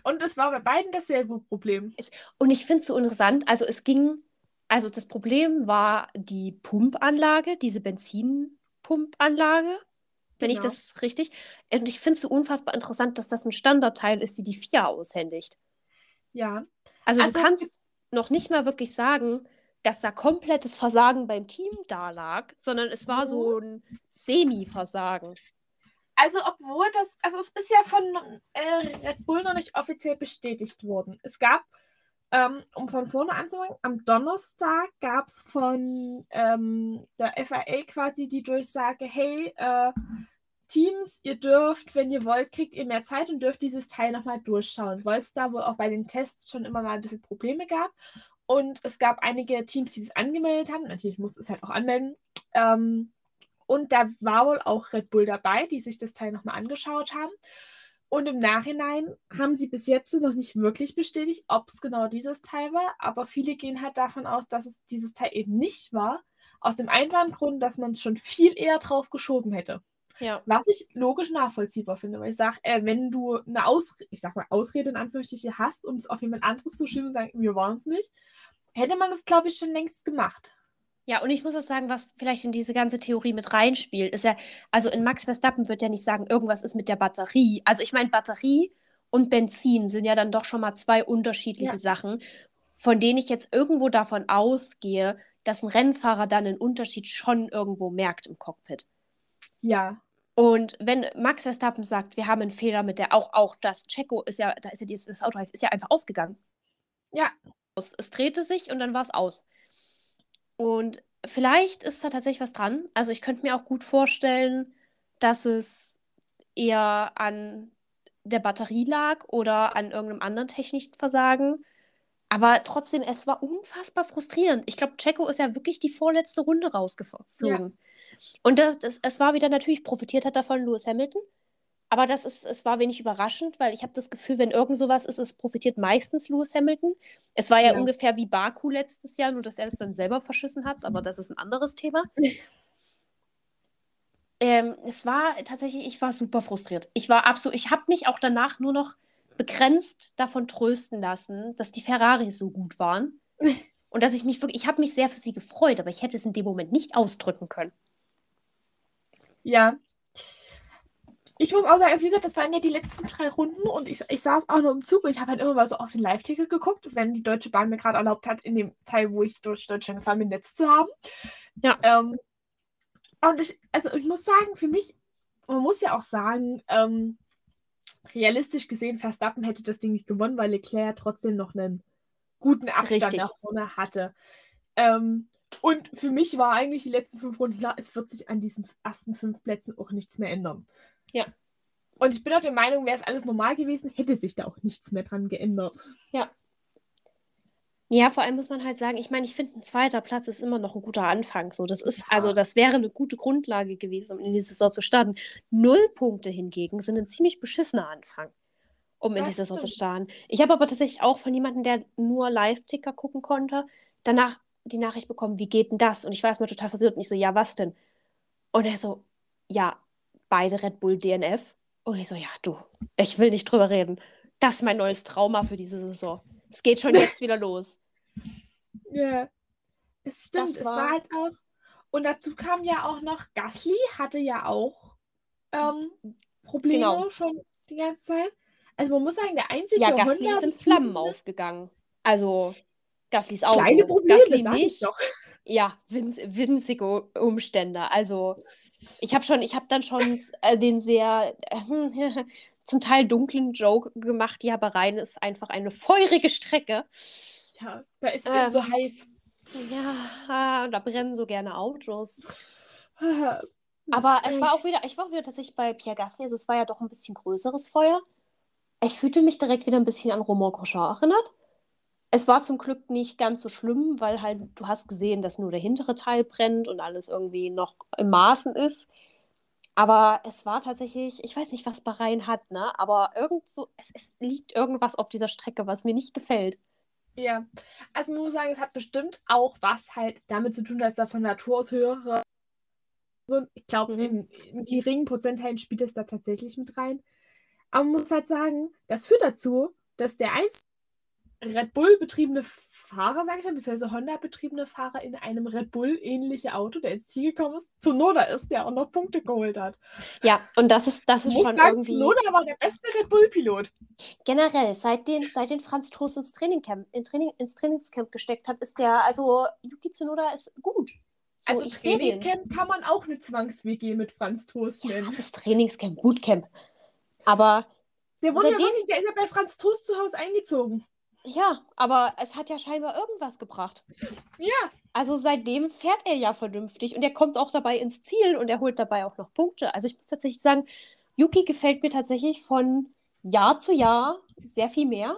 Und es war bei beiden dasselbe Problem. Und ich finde es so interessant, also es ging, also das Problem war die Pumpanlage, diese Benzinpumpanlage, wenn ich Genau. das richtig. Und ich finde es so unfassbar interessant, dass das ein Standardteil ist, die die FIA aushändigt. Ja. Also, Also, du kannst noch nicht mal wirklich sagen, dass da komplettes Versagen beim Team da lag, sondern es war so ein Semi-Versagen. Also, obwohl das, also es ist ja von äh, Red Bull noch nicht offiziell bestätigt worden. Es gab, ähm, um von vorne anzufangen, am Donnerstag gab es von ähm, der FIA quasi die Durchsage, hey, äh, Teams, ihr dürft, wenn ihr wollt, kriegt ihr mehr Zeit und dürft dieses Teil nochmal durchschauen, weil es da wohl auch bei den Tests schon immer mal ein bisschen Probleme gab. Und es gab einige Teams, die es angemeldet haben. Natürlich muss es halt auch anmelden. Ähm, und da war wohl auch Red Bull dabei, die sich das Teil nochmal angeschaut haben. Und im Nachhinein haben sie bis jetzt noch nicht wirklich bestätigt, ob es genau dieses Teil war. Aber viele gehen halt davon aus, dass es dieses Teil eben nicht war. Aus dem einfachen Grund, dass man es schon viel eher drauf geschoben hätte. Ja. Was ich logisch nachvollziehbar finde, weil ich sage, äh, wenn du eine Ausrede, ich sag mal Ausrede in Anführungsstrichen hast, um es auf jemand anderes zu schieben und sagen, wir waren es nicht, hätte man das, glaube ich, schon längst gemacht. Ja, und ich muss auch sagen, was vielleicht in diese ganze Theorie mit reinspielt, ist ja, also in Max Verstappen wird ja nicht sagen, irgendwas ist mit der Batterie. Also ich meine, Batterie und Benzin sind ja dann doch schon mal zwei unterschiedliche Ja. Sachen, von denen ich jetzt irgendwo davon ausgehe, dass ein Rennfahrer dann einen Unterschied schon irgendwo merkt im Cockpit. Ja. Und wenn Max Verstappen sagt, wir haben einen Fehler mit der, auch, auch das Checo ist ja, da ist ja dieses, das Auto ist ja einfach ausgegangen. Ja. Es, es drehte sich und dann war es aus. Und vielleicht ist da tatsächlich was dran. Also ich könnte mir auch gut vorstellen, dass es eher an der Batterie lag oder an irgendeinem anderen technischen Versagen. Aber trotzdem, es war unfassbar frustrierend. Ich glaube, Checo ist ja wirklich die vorletzte Runde rausgeflogen. Und das, das, es war wieder natürlich, profitiert hat davon Lewis Hamilton. Aber das ist, es war wenig überraschend, weil ich habe das Gefühl, wenn irgend sowas ist, es profitiert meistens Lewis Hamilton. Es war ja, Ja. ungefähr wie Baku letztes Jahr, nur dass er das dann selber verschissen hat, aber das ist ein anderes Thema. ähm, es war tatsächlich, ich war super frustriert. Ich war absolut, ich habe mich auch danach nur noch begrenzt davon trösten lassen, dass die Ferraris so gut waren. Und dass ich mich wirklich, ich habe mich sehr für sie gefreut, aber ich hätte es in dem Moment nicht ausdrücken können. Ja. Ich muss auch sagen, also wie gesagt, das waren ja die letzten drei Runden und ich, ich saß auch nur im Zug und ich habe halt immer mal so auf den Live-Ticket geguckt, wenn die Deutsche Bahn mir gerade erlaubt hat, in dem Teil, wo ich durch Deutschland gefahren bin, Netz zu haben. Ja. Ähm, und ich, also ich muss sagen, für mich, man muss ja auch sagen, ähm, realistisch gesehen, Verstappen hätte das Ding nicht gewonnen, weil Leclerc trotzdem noch einen guten Abstand Richtig. nach vorne hatte. Ähm, und für mich war eigentlich die letzten fünf Runden klar, es wird sich an diesen ersten fünf Plätzen auch nichts mehr ändern. Ja. Und ich bin auch der Meinung, wäre es alles normal gewesen, hätte sich da auch nichts mehr dran geändert. Ja, vor allem muss man halt sagen, ich meine, ich finde, ein zweiter Platz ist immer noch ein guter Anfang. So, das ist, Ja. also das wäre eine gute Grundlage gewesen, um in die Saison zu starten. Null Punkte hingegen sind ein ziemlich beschissener Anfang, um in die Das Saison zu stimmt. starten. Ich habe aber tatsächlich auch von jemandem, der nur Live-Ticker gucken konnte, danach die Nachricht bekommen, wie geht denn das? Und ich war erstmal total verwirrt und ich so, ja, was denn? Und er so, ja, beide Red Bull DNF. Und ich so, ja, du, ich will nicht drüber reden. Das ist mein neues Trauma für diese Saison. Es geht schon jetzt wieder los. Ja. Es stimmt, Das es war- war halt auch. Und dazu kam ja auch noch, Gasly hatte ja auch ähm, Probleme Genau. schon die ganze Zeit. Also man muss sagen, der einzige Ja, Gasly ist in Flammen aufgegangen. Also Gaslys Auto. Kleine Probleme, Gasly nicht. doch. Ja, winz, winzige Umstände. Also ich habe schon, ich habe dann schon äh, den sehr äh, zum Teil dunklen Joke gemacht. Ja, aber Rhein ist einfach eine feurige Strecke. Ja, da ist es Ähm. eben so heiß. Ja, da brennen so gerne Autos. Aber ich war auch wieder, ich war auch wieder tatsächlich bei Pierre Gasly, also es war ja doch ein bisschen größeres Feuer. Ich fühlte mich direkt wieder ein bisschen an Romain Grosjean erinnert. Es war zum Glück nicht ganz so schlimm, weil halt du hast gesehen, dass nur der hintere Teil brennt und alles irgendwie noch im Maßen ist. Aber es war tatsächlich, ich weiß nicht, was Bahrain hat, ne? Aber irgend so, es, es liegt irgendwas auf dieser Strecke, was mir nicht gefällt. Ja, also man muss sagen, es hat bestimmt auch was halt damit zu tun, dass da von Natur aus höhere. Ich glaube, in, in geringen Prozentteilen spielt es da tatsächlich mit rein. Aber man muss halt sagen, das führt dazu, dass der einzige Red Bull betriebene Fahrer, sage ich mal, beziehungsweise Honda betriebene Fahrer in einem Red Bull ähnliche Auto, der ins Ziel gekommen ist, Zunoda ist, der auch noch Punkte geholt hat. Ja, und das ist, das ist schon sagen, irgendwie. Zunoda war der beste Red Bull-Pilot. Generell, seit den, seit den Franz Toast ins, Trainingcamp, in Training, ins Trainingscamp gesteckt hat, ist der, also Yuki Tsunoda ist gut. So, Also. Trainingscamp kann man auch eine Zwangs-WG mit Franz Ja, nennen. das ist Trainingscamp, Bootcamp. Aber Der wurde ja Seitdem- wirklich, der ist ja bei Franz Toast zu Hause eingezogen. Ja, aber es hat ja scheinbar irgendwas gebracht. Ja. Also seitdem fährt er ja vernünftig und er kommt auch dabei ins Ziel und er holt dabei auch noch Punkte. Also ich muss tatsächlich sagen, Yuki gefällt mir tatsächlich von Jahr zu Jahr sehr viel mehr.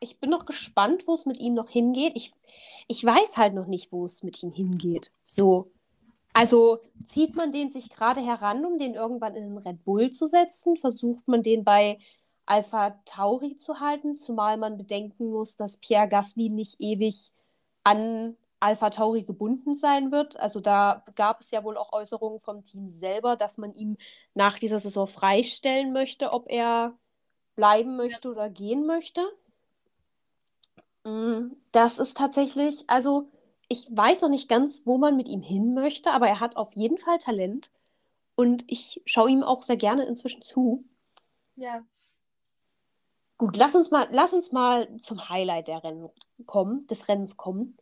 Ich bin noch gespannt, wo es mit ihm noch hingeht. Ich, ich weiß halt noch nicht, wo es mit ihm hingeht. So. Also zieht man den sich gerade heran, um den irgendwann in den Red Bull zu setzen? Versucht man den bei Alpha Tauri zu halten, zumal man bedenken muss, dass Pierre Gasly nicht ewig an Alpha Tauri gebunden sein wird. Also da gab es ja wohl auch Äußerungen vom Team selber, dass man ihm nach dieser Saison freistellen möchte, ob er bleiben möchte oder gehen möchte. Mm, Das ist tatsächlich, also ich weiß noch nicht ganz, wo man mit ihm hin möchte, aber er hat auf jeden Fall Talent und ich schaue ihm auch sehr gerne inzwischen zu. Ja. Gut, lass uns mal, lass uns mal zum Highlight der Rennen kommen, des Rennens kommen.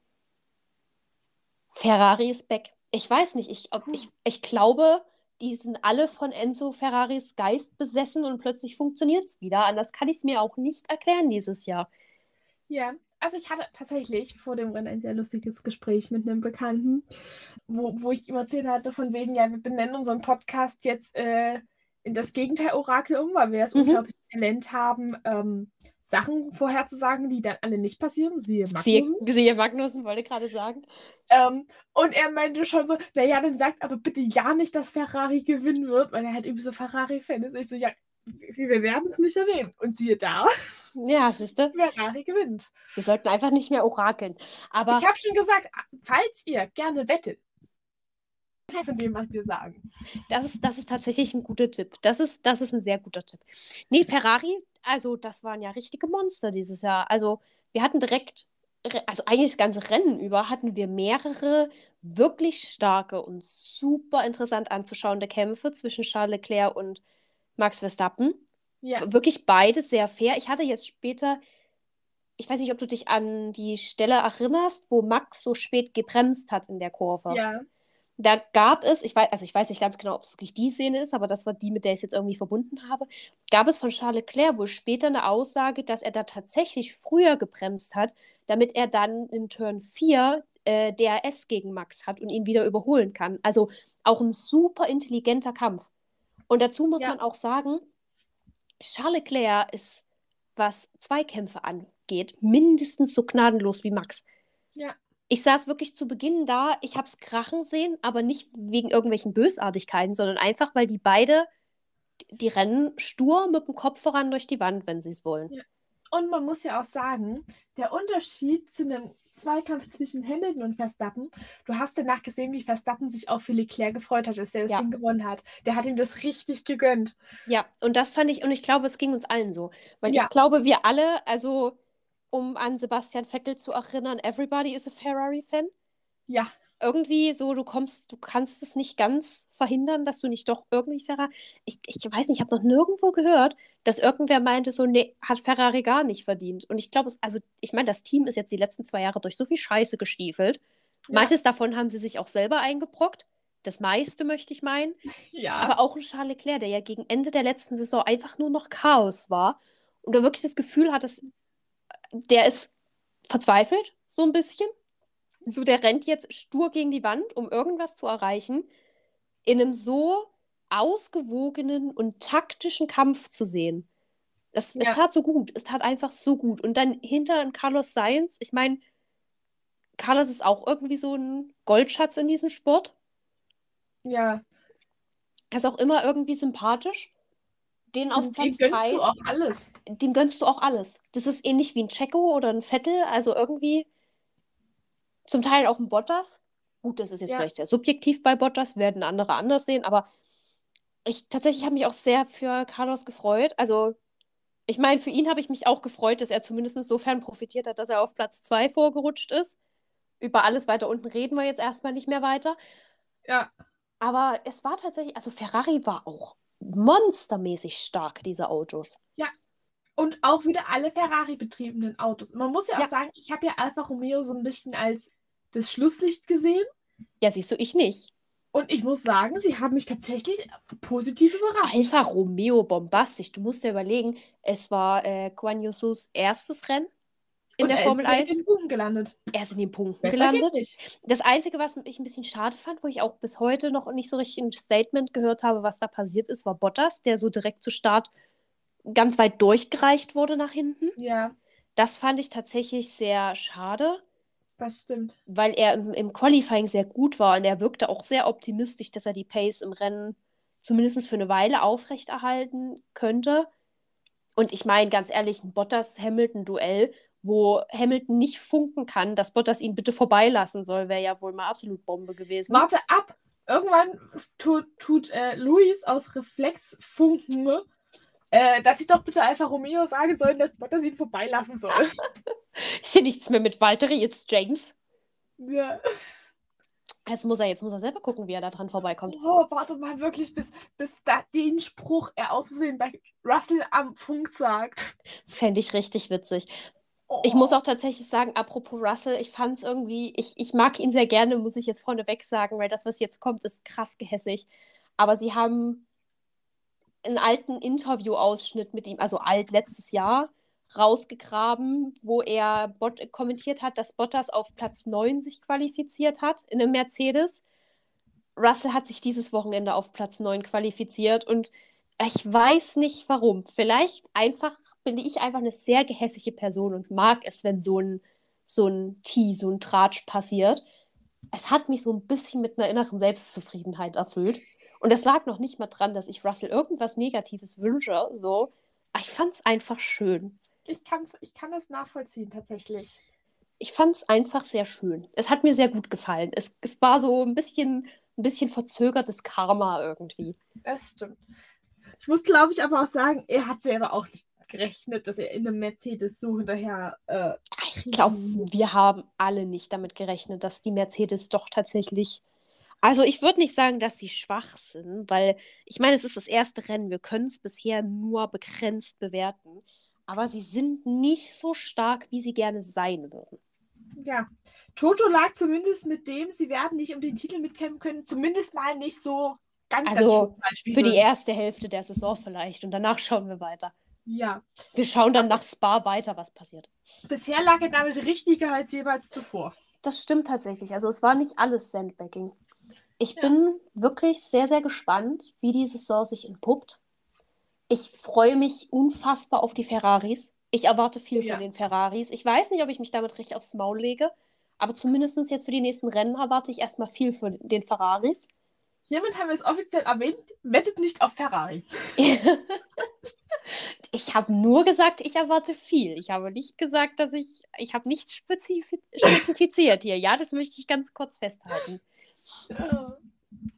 Ferrari ist back. Ich weiß nicht, ich, ob, ich, ich glaube, die sind alle von Enzo Ferraris Geist besessen und plötzlich funktioniert es wieder. Anders kann ich es mir auch nicht erklären dieses Jahr. Ja, also ich hatte tatsächlich vor dem Rennen ein sehr lustiges Gespräch mit einem Bekannten, wo, wo ich ihm erzählt hatte, von wegen, ja, wir benennen unseren Podcast jetzt äh, in das Gegenteil Orakel um, weil wir das Mhm. unglaubliche Talent haben, ähm, Sachen vorherzusagen, die dann alle nicht passieren. Siehe Magnussen. siehe Magnussen, wollte gerade sagen. Ähm, und er meinte schon so, naja, dann sagt aber bitte ja nicht, dass Ferrari gewinnen wird, weil er halt eben so Ferrari-Fan ist. Ich so, ja, wir wir werden es nicht erwähnen. Und siehe da, Ja, siehste, Ferrari gewinnt. wir sollten einfach nicht mehr orakeln. Aber Ich habe schon gesagt, falls ihr gerne wettet, Teil von dem, was wir sagen. Das ist, das ist tatsächlich ein guter Tipp. Das ist, das ist ein sehr guter Tipp. Nee, Ferrari, also das waren ja richtige Monster dieses Jahr. Also wir hatten direkt, re- also eigentlich das ganze Rennen über, hatten wir mehrere wirklich starke und super interessant anzuschauende Kämpfe zwischen Charles Leclerc und Max Verstappen. Ja. Wirklich beides sehr fair. Ich hatte jetzt später, ich weiß nicht, ob du dich an die Stelle erinnerst, wo Max so spät gebremst hat in der Kurve. Ja. Da gab es, ich weiß, also ich weiß nicht ganz genau, ob es wirklich die Szene ist, aber das war die, mit der ich es jetzt irgendwie verbunden habe, gab es von Charles Leclerc wohl später eine Aussage, dass er da tatsächlich früher gebremst hat, damit er dann in Turn 4 äh, DRS gegen Max hat und ihn wieder überholen kann. Also auch ein super intelligenter Kampf. Und dazu muss Ja. man auch sagen, Charles Leclerc ist, was Zweikämpfe angeht, mindestens so gnadenlos wie Max. Ja. Ich saß wirklich zu Beginn da, ich habe es krachen sehen, aber nicht wegen irgendwelchen Bösartigkeiten, sondern einfach, weil die beide, die rennen stur mit dem Kopf voran durch die Wand, wenn sie es wollen. Ja. Und man muss ja auch sagen, der Unterschied zu einem Zweikampf zwischen Hamilton und Verstappen, du hast danach gesehen, wie Verstappen sich auch für Leclerc gefreut hat, dass er das Ja. Ding gewonnen hat. Der hat ihm das richtig gegönnt. Ja, und das fand ich, und ich glaube, es ging uns allen so. Weil Ja. ich glaube, wir alle, also um an Sebastian Vettel zu erinnern, everybody is a Ferrari-Fan. Ja, Irgendwie so, du kommst, du kannst es nicht ganz verhindern, dass du nicht doch irgendwie Ferrari. Ich, ich weiß nicht, ich habe noch nirgendwo gehört, dass irgendwer meinte, so, nee, hat Ferrari gar nicht verdient. Und ich glaube, also, ich meine, das Team ist jetzt die letzten zwei Jahre durch so viel Scheiße gestiefelt. Ja. Manches davon haben sie sich auch selber eingebrockt. Das meiste möchte ich meinen. ja. Aber auch ein Charles Leclerc, der ja gegen Ende der letzten Saison einfach nur noch Chaos war und du wirklich das Gefühl hattest, der ist verzweifelt, so ein bisschen. So, der rennt jetzt stur gegen die Wand, um irgendwas zu erreichen, in einem so ausgewogenen und taktischen Kampf zu sehen. Das, Ja. Es tat so gut, es tat einfach so gut. Und dann hinter Carlos Sainz, ich meine, Carlos ist auch irgendwie so ein Goldschatz in diesem Sport. ja. Er ist auch immer irgendwie sympathisch. Den auf Und dem Platz gönnst 3, du auch alles. dem gönnst du auch alles. Das ist ähnlich wie ein Checo oder ein Vettel, also irgendwie zum Teil auch ein Bottas. Gut, das ist jetzt Ja. vielleicht sehr subjektiv bei Bottas, werden andere anders sehen, aber ich tatsächlich habe mich auch sehr für Carlos gefreut. Also, ich meine, für ihn habe ich mich auch gefreut, dass er zumindest insofern profitiert hat, dass er auf Platz 2 vorgerutscht ist. Über alles weiter unten reden wir jetzt erstmal nicht mehr weiter. Ja. Aber es war tatsächlich, also Ferrari war auch monstermäßig stark, diese Autos. Und auch wieder alle Ferrari-betriebenen Autos. Man muss ja auch Ja. sagen, ich habe ja Alfa Romeo so ein bisschen als das Schlusslicht gesehen. Ja, siehst du, ich nicht. Und ich muss sagen, sie haben mich tatsächlich positiv überrascht. Alfa Romeo bombastisch. Du musst dir überlegen, es war äh, Guan Yusus erstes Rennen in Und der er Formel ist direkt 1. in den Punkten gelandet. Er ist in den Punkten Besser gelandet. Das Einzige, was ich ein bisschen schade fand, wo ich auch bis heute noch nicht so richtig ein Statement gehört habe, was da passiert ist, war Bottas, der so direkt zu Start ganz weit durchgereicht wurde nach hinten. Ja, Das fand ich tatsächlich sehr schade. das stimmt. weil er im, im Qualifying sehr gut war und er wirkte auch sehr optimistisch, dass er die Pace im Rennen zumindest für eine Weile aufrechterhalten könnte. Und ich meine, ganz ehrlich, ein Bottas-Hamilton-Duell, wo Hamilton nicht funken kann, dass Bottas ihn bitte vorbeilassen soll, wäre ja wohl mal absolut Bombe gewesen. Warte ab. Irgendwann tut, tut äh, Luis aus Reflex funken, äh, dass ich doch bitte Alfa Romeo sagen soll, dass Bottas ihn vorbeilassen soll. Ist hier nichts mehr mit Valtteri, jetzt James. ja. Jetzt muss er, jetzt muss er selber gucken, wie er da dran vorbeikommt. Oh, warte mal wirklich, bis, bis da den Spruch er aus Versehen bei Russell am Funk sagt. Fände ich richtig witzig. Ich muss auch tatsächlich sagen, apropos Russell, ich fand es irgendwie, ich, ich mag ihn sehr gerne, muss ich jetzt vorneweg sagen, weil das, was jetzt kommt, ist krass gehässig. Aber sie haben einen alten Interview-Ausschnitt mit ihm, also alt letztes Jahr, rausgegraben, wo er Bot kommentiert hat, dass Bottas auf Platz 9 sich qualifiziert hat in einem Mercedes. Russell hat sich dieses Wochenende auf Platz 9 qualifiziert und ich weiß nicht warum. Vielleicht einfach bin ich einfach eine sehr gehässige Person und mag es, wenn so ein, so ein Tee, so ein Tratsch passiert. Es hat mich so ein bisschen mit einer inneren Selbstzufriedenheit erfüllt. Und es lag noch nicht mal dran, dass ich Russell irgendwas Negatives wünsche. So. Aber ich fand es einfach schön. Ich, kann's, ich kann das nachvollziehen, tatsächlich. Ich fand es einfach sehr schön. Es hat mir sehr gut gefallen. Es, es war so ein bisschen, ein bisschen verzögertes Karma irgendwie. Das stimmt. Ich muss, glaube ich, aber auch sagen, er hat selber auch nicht gerechnet, dass er in einem Mercedes so hinterher. Äh, Ich glaube, wir haben alle nicht damit gerechnet, dass die Mercedes doch tatsächlich Also ich würde nicht sagen, dass sie schwach sind, weil ich meine, es ist das erste Rennen. Wir können es bisher nur begrenzt bewerten. Aber sie sind nicht so stark, wie sie gerne sein würden. Ja. Toto lag zumindest mit dem, sie werden nicht um den Titel mitkämpfen können, zumindest mal nicht so ganz, Also ganz schlimm, für die erste Hälfte der Saison vielleicht. Und danach schauen wir weiter. Ja. Wir schauen dann nach Spa weiter, was passiert. Bisher lag er damit richtiger als jeweils zuvor. Das stimmt tatsächlich. Also es war nicht alles Sandbagging. Ich Ja. bin wirklich sehr, sehr gespannt, wie die Saison sich entpuppt. Ich freue mich unfassbar auf die Ferraris. Ich erwarte viel Ja. von den Ferraris. Ich weiß nicht, ob ich mich damit richtig aufs Maul lege, aber zumindest jetzt für die nächsten Rennen erwarte ich erstmal viel von den Ferraris. Hiermit haben wir es offiziell erwähnt, wettet nicht auf Ferrari. ich habe nur gesagt, ich erwarte viel. Ich habe nicht gesagt, dass ich. Ich habe nichts spezif spezifiziert hier. Ja, das möchte ich ganz kurz festhalten.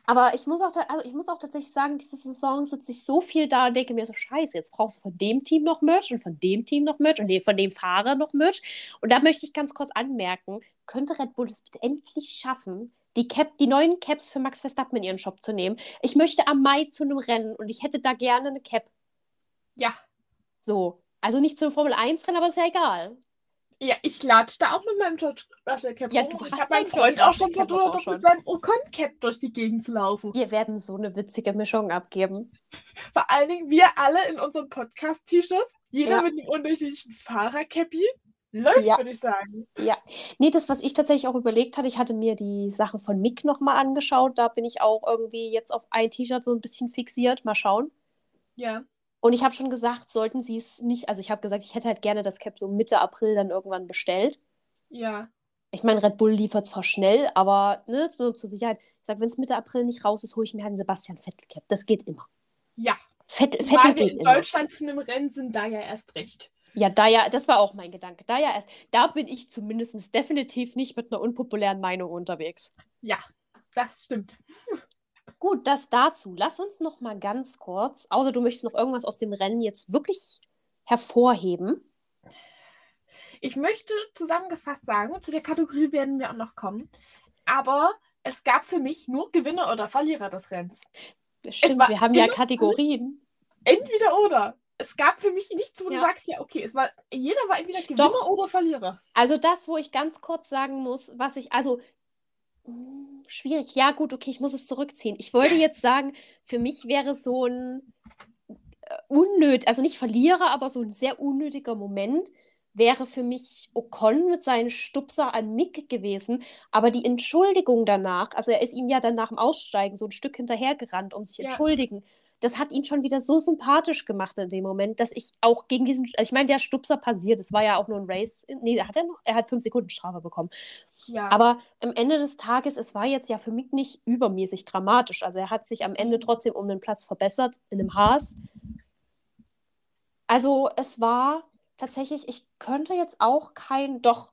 Aber ich muss auch, also ich muss auch tatsächlich sagen, diese Saison sitze ich so viel da und denke mir so, scheiße, jetzt brauchst du von dem Team noch Merch und von dem Team noch Merch und von dem Fahrer noch Merch. Und da möchte ich ganz kurz anmerken, könnte Red Bull es endlich schaffen, die, Cap, die neuen Caps für Max Verstappen in ihren Shop zu nehmen. Ich möchte am Mai zu einem Rennen und ich hätte da gerne eine Cap. Ja. So. Also nicht zum Formel 1 Rennen, aber ist ja egal. Ja, ich latsch da auch mit meinem George Russell Cap Ja, rum. Ich hast habe meinen Freund auch schon verdroht, mit seinem Ocon Cap durch die Gegend zu laufen. Wir werden so eine witzige Mischung abgeben. Vor allen Dingen wir alle in unseren Podcast-T-Shirts, jeder Ja. mit dem unterschiedlichen Fahrercappy. Läuft, Ja. würde ich sagen. Ja, nee, das, was ich tatsächlich auch überlegt hatte, ich hatte mir die Sachen von Mick nochmal angeschaut. Da bin ich auch irgendwie jetzt auf ein T-Shirt so ein bisschen fixiert. Mal schauen. Ja. Und ich habe schon gesagt, sollten sie es nicht, also ich habe gesagt, ich hätte halt gerne das Cap so Mitte April dann irgendwann bestellt. Ja. Ich meine, Red Bull liefert zwar schnell, aber ne, so zur Sicherheit. Ich sage, wenn es Mitte April nicht raus ist, hole ich mir halt einen Sebastian Vettel Cap. Das geht immer. Ja. Vettel, Vettel geht in immer. Deutschland zu einem Rennen sind, da ja erst recht. Ja, da ja, das war auch mein Gedanke. Da ja erst, da bin ich zumindest definitiv nicht mit einer unpopulären Meinung unterwegs. Ja, das stimmt. Gut, das dazu. Lass uns noch mal ganz kurz, außer du möchtest noch irgendwas aus dem Rennen jetzt wirklich hervorheben. Ich möchte zusammengefasst sagen, zu der Kategorie werden wir auch noch kommen. Aber es gab für mich nur Gewinner oder Verlierer des Rennens. Stimmt, wir haben ja Kategorien. Entweder oder. Es gab für mich nichts, wo du Ja. sagst, ja, okay, es war, jeder war entweder Gewinner Doch. oder Verlierer. Also das, wo ich ganz kurz sagen muss, was ich, also mh, schwierig. Ja, gut, okay, ich muss es zurückziehen. Ich wollte jetzt sagen, für mich wäre so ein äh, unnötig, also nicht Verlierer, aber so ein sehr unnötiger Moment wäre für mich Ocon mit seinen Stupser an Mick gewesen. Aber die Entschuldigung danach, also er ist ihm ja dann nach dem Aussteigen so ein Stück hinterhergerannt, um sich Ja. entschuldigen. Das hat ihn schon wieder so sympathisch gemacht in dem Moment, dass ich auch gegen diesen, also ich meine, der Stupser passiert, es war ja auch nur ein Race. Nee, hat er noch? Er hat fünf Sekunden Strafe bekommen. Ja. Aber am Ende des Tages, es war jetzt ja für mich nicht übermäßig dramatisch. Also er hat sich am Ende trotzdem um den Platz verbessert in einem Haas. Also es war tatsächlich, ich könnte jetzt auch kein, doch,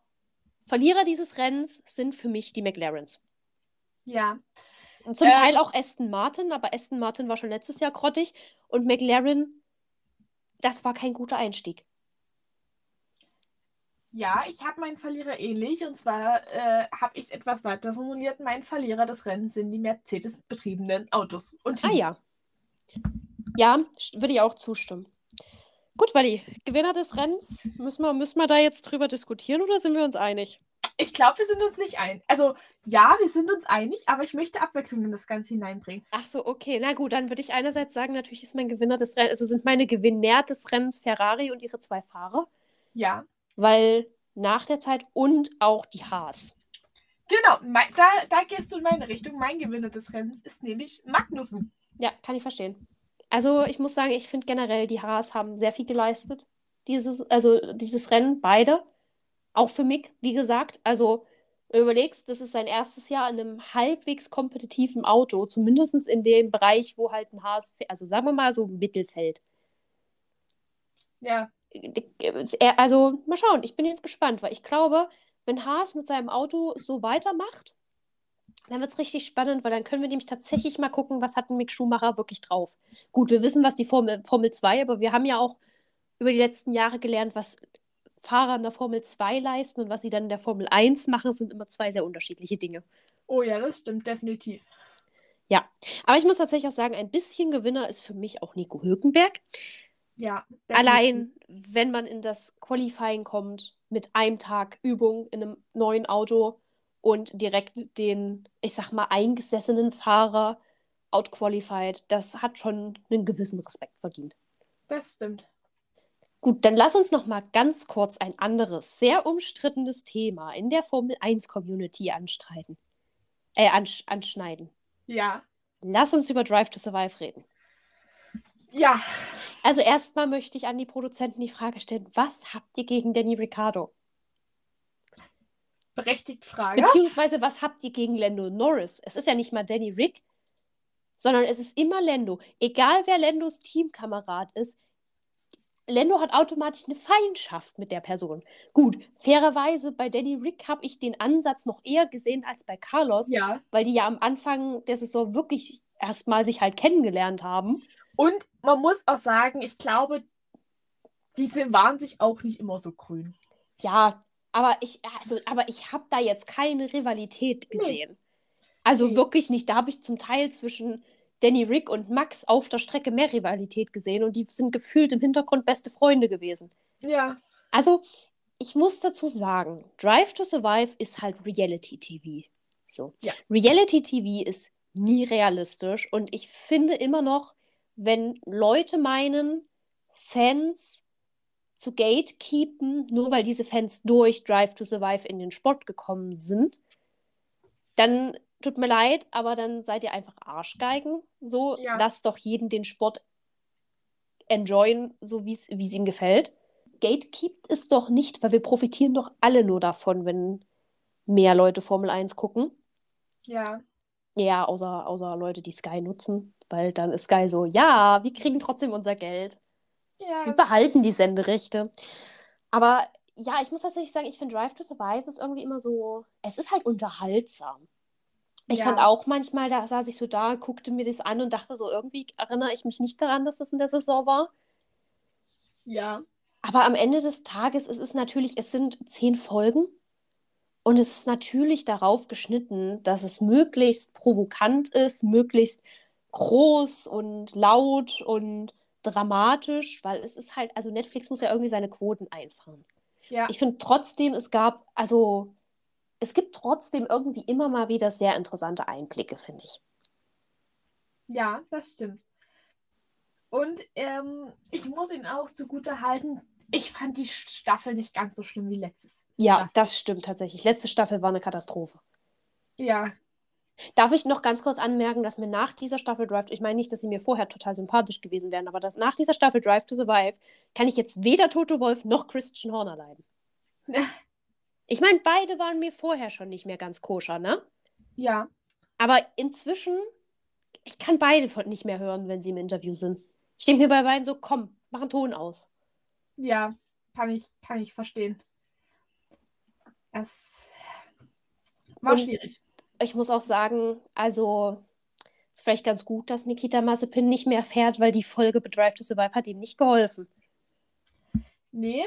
Verlierer dieses Rennens sind für mich die McLarens. ja. Zum Ähm. Teil auch Aston Martin, aber Aston Martin war schon letztes Jahr grottig und McLaren, das war kein guter Einstieg. Ja, ich habe meinen Verlierer ähnlich. Und zwar äh, habe ich es etwas weiter formuliert. Mein Verlierer des Rennens sind die Mercedes-betriebenen Autos und Ah ja. Ja, würde ich auch zustimmen. Gut, Wally, Gewinner des Rennens, müssen wir, müssen wir da jetzt drüber diskutieren oder sind wir uns einig? Ich glaube, wir sind uns nicht ein. Also, ja, wir sind uns einig, aber ich möchte Abwechslung in das Ganze hineinbringen. Ach so, okay. Na gut, dann würde ich einerseits sagen, natürlich ist mein Gewinner des Rennens, also sind meine Gewinner des Rennens Ferrari und ihre zwei Fahrer, Ja. weil nach der Zeit und auch die Haas. Genau, mein, da, da gehst du in meine Richtung. Mein Gewinner des Rennens ist nämlich Magnussen. Ja, kann ich verstehen. Also ich muss sagen, ich finde generell, die Haas haben sehr viel geleistet. Dieses, also dieses Rennen, beide. Auch für Mick, wie gesagt. Also, wenn du überlegst, das ist sein erstes Jahr in einem halbwegs kompetitiven Auto, zumindest in dem Bereich, wo halt ein Haas, also sagen wir mal so Mittelfeld. Ja, Also, mal schauen, ich bin jetzt gespannt, weil ich glaube, wenn Haas mit seinem Auto so weitermacht, dann wird es richtig spannend, weil dann können wir nämlich tatsächlich mal gucken, was hat ein Mick Schumacher wirklich drauf. Gut, wir wissen, was die Formel, Formel 2, aber wir haben ja auch über die letzten Jahre gelernt, was Fahrer in der Formel 2 leisten und was sie dann in der Formel 1 machen, sind immer zwei sehr unterschiedliche Dinge. oh ja, das stimmt definitiv. Ja, aber ich muss tatsächlich auch sagen, ein bisschen Gewinner ist für mich auch Nico Hülkenberg. Ja. Allein, wenn man in das Qualifying kommt mit einem Tag Übung in einem neuen Auto und direkt den, ich sag mal, eingesessenen Fahrer outqualified, das hat schon einen gewissen Respekt verdient. Das stimmt. Gut, dann lass uns noch mal ganz kurz ein anderes, sehr umstrittenes Thema in der Formel 1 Community anstreiten. Äh, ansch anschneiden. Ja. Lass uns über Drive to Survive reden. Ja. Also erstmal möchte ich an die Produzenten die Frage stellen, was habt ihr gegen Danny Ricciardo? Berechtigt Frage. Beziehungsweise, was habt ihr gegen Lando Norris? Es ist ja nicht mal Danny Rick, sondern es ist immer Lando. Egal wer Landos Teamkamerad ist, Lando hat automatisch eine Feindschaft mit der Person. Gut, fairerweise bei Danny Rick habe ich den Ansatz noch eher gesehen als bei Carlos, Ja. weil die ja am Anfang der Saison wirklich erstmal sich halt kennengelernt haben. Und man muss auch sagen, ich glaube, diese waren sich auch nicht immer so grün. Ja, aber ich, also, aber ich habe da jetzt keine Rivalität Nee. gesehen. Also Nee. wirklich nicht. Da habe ich zum Teil zwischen Danny Rick und Max auf der Strecke mehr Rivalität gesehen und die sind gefühlt im Hintergrund beste Freunde gewesen. Ja. Also, ich muss dazu sagen, Drive to Survive ist halt Reality TV. So. Ja. Reality TV ist nie realistisch und ich finde immer noch, wenn Leute meinen, Fans zu gatekeepen, nur weil diese Fans durch Drive to Survive in den Sport gekommen sind, dann tut mir leid, aber dann seid ihr einfach Arschgeigen. So, Ja. lasst doch jeden den Sport enjoyen, so wie es ihm gefällt. Gatekeept es doch nicht, weil wir profitieren doch alle nur davon, wenn mehr Leute Formel 1 gucken. Ja. Ja, außer, außer Leute, die Sky nutzen, weil dann ist Sky so, ja, wir kriegen trotzdem unser Geld. Ja. Wir behalten die Senderechte. Aber ja, ich muss tatsächlich sagen, ich finde Drive to Survive ist irgendwie immer so, es ist halt unterhaltsam. Ich Ja. fand auch manchmal, da saß ich so da, guckte mir das an und dachte so, irgendwie erinnere ich mich nicht daran, dass das in der Saison war. Ja. Aber am Ende des Tages, es ist natürlich, es sind zehn Folgen und es ist natürlich darauf geschnitten, dass es möglichst provokant ist, möglichst groß und laut und dramatisch, weil es ist halt, also Netflix muss ja irgendwie seine Quoten einfahren. Ja. Ich finde trotzdem, es gab, also es gibt trotzdem irgendwie immer mal wieder sehr interessante Einblicke, finde ich. Ja, das stimmt. Und ähm, ich muss ihn auch zugute halten, ich fand die Staffel nicht ganz so schlimm wie letztes. Ja, Jahr. das stimmt tatsächlich. Letzte Staffel war eine Katastrophe. Ja. Darf ich noch ganz kurz anmerken, dass mir nach dieser Staffel Drive, ich meine nicht, dass sie mir vorher total sympathisch gewesen wären, aber dass nach dieser Staffel Drive to Survive kann ich jetzt weder Toto Wolf noch Christian Horner leiden. Ich meine, beide waren mir vorher schon nicht mehr ganz koscher, ne? Ja. Aber inzwischen, ich kann beide von nicht mehr hören, wenn sie im Interview sind. Ich denke mir bei beiden so, komm, mach einen Ton aus. Ja. Kann ich, kann ich verstehen. Es war Und- schwierig. Ich muss auch sagen, also ist vielleicht ganz gut, dass Nikita Mazepin nicht mehr fährt, weil die Folge bei Drive to Survive hat ihm nicht geholfen. Nee,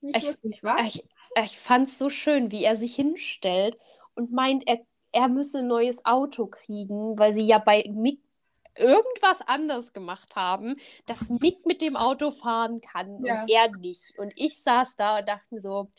nicht Ich- wirklich, was? Ich, ich fand es so schön, wie er sich hinstellt und meint, er, er müsse ein neues Auto kriegen, weil sie ja bei Mick irgendwas anders gemacht haben, dass Mick mit dem Auto fahren kann Ja. und er nicht. Und ich saß da und dachte mir so,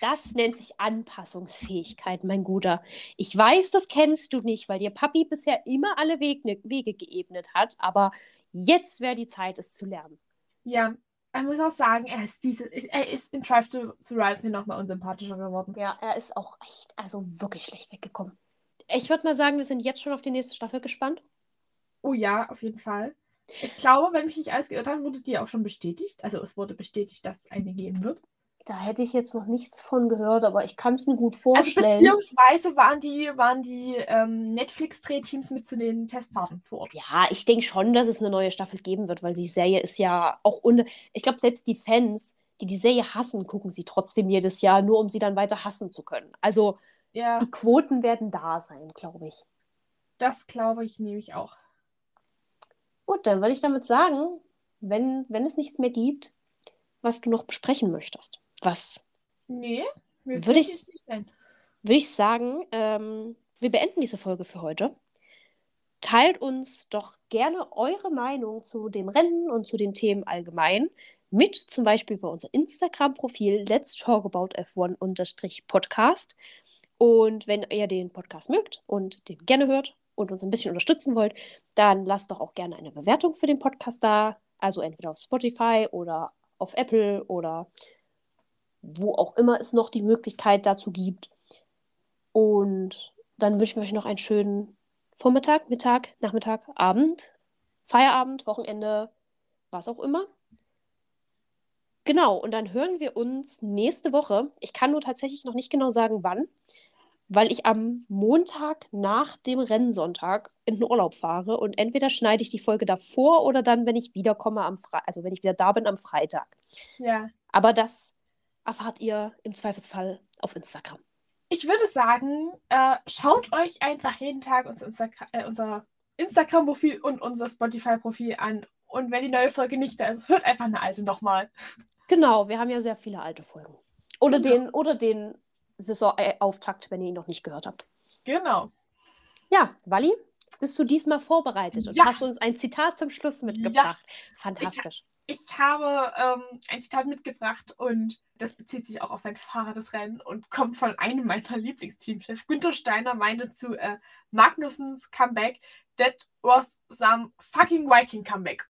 das nennt sich Anpassungsfähigkeit, mein Guter. Ich weiß, das kennst du nicht, weil dir Papi bisher immer alle Wege, Wege geebnet hat, aber jetzt wäre die Zeit, es zu lernen. Ja, ich muss auch sagen, er ist diese, er ist in Drive to Survive mir nochmal unsympathischer geworden. Ja, er ist auch echt, also wirklich schlecht weggekommen. Ich würde mal sagen, wir sind jetzt schon auf die nächste Staffel gespannt. Oh ja, auf jeden Fall. Ich glaube, wenn mich nicht alles geirrt hat, wurde die auch schon bestätigt. Also es wurde bestätigt, dass es eine geben wird. Da hätte ich jetzt noch nichts von gehört, aber ich kann es mir gut Also vorstellen. beziehungsweise waren die, waren die ähm, Netflix-Drehteams mit zu den Testfahrten vor Ort. ja, ich denke schon, dass es eine neue Staffel geben wird, weil die Serie ist ja auch ohne. Ich glaube, selbst die Fans, die die Serie hassen, gucken sie trotzdem jedes Jahr, nur um sie dann weiter hassen zu können. Also Ja, die Quoten werden da sein, glaube ich. das glaube ich nämlich auch. Gut, dann würde ich damit sagen, wenn, wenn es nichts mehr gibt, was du noch besprechen möchtest. Was Nee, mir Würde ich- würde ich sagen, ähm, wir beenden diese Folge für heute. teilt uns doch gerne eure Meinung zu dem Rennen und zu den Themen allgemein mit, zum Beispiel über unser Instagram-Profil Let's Talk About F1-Podcast. Und wenn ihr den Podcast mögt und den gerne hört und uns ein bisschen unterstützen wollt, dann lasst doch auch gerne eine Bewertung für den Podcast da. Also entweder auf Spotify oder auf Apple oder wo auch immer es noch die Möglichkeit dazu gibt. Und dann wünschen wir euch noch einen schönen Vormittag, Mittag, Nachmittag, Abend, Feierabend, Wochenende, was auch immer. Genau, und dann hören wir uns nächste Woche. Ich kann nur tatsächlich noch nicht genau sagen, wann, weil ich am Montag nach dem Rennsonntag in den Urlaub fahre und entweder schneide ich die Folge davor oder dann, wenn ich wiederkomme am Fre also wenn ich wieder da bin am Freitag. Ja. Aber das erfahrt ihr im Zweifelsfall auf Instagram. Ich würde sagen, äh, schaut euch einfach jeden Tag unser, Instagra äh, unser Instagram-Profil und unser Spotify-Profil an. Und wenn die neue Folge nicht da ist, hört einfach eine alte nochmal. Genau, wir haben ja sehr viele alte Folgen. Oder Genau. den, oder den Saisonauftakt, wenn ihr ihn noch nicht gehört habt. Genau. Ja, Wally, bist du diesmal vorbereitet und Ja. hast uns ein Zitat zum Schluss mitgebracht? Fantastisch. Ich habe ähm, ein Zitat mitgebracht und das bezieht sich auch auf ein Fahrer des Rennen und kommt von einem meiner Lieblingsteamchefs. Günther Steiner meinte zu äh, Magnusens Comeback, that was some fucking Viking comeback.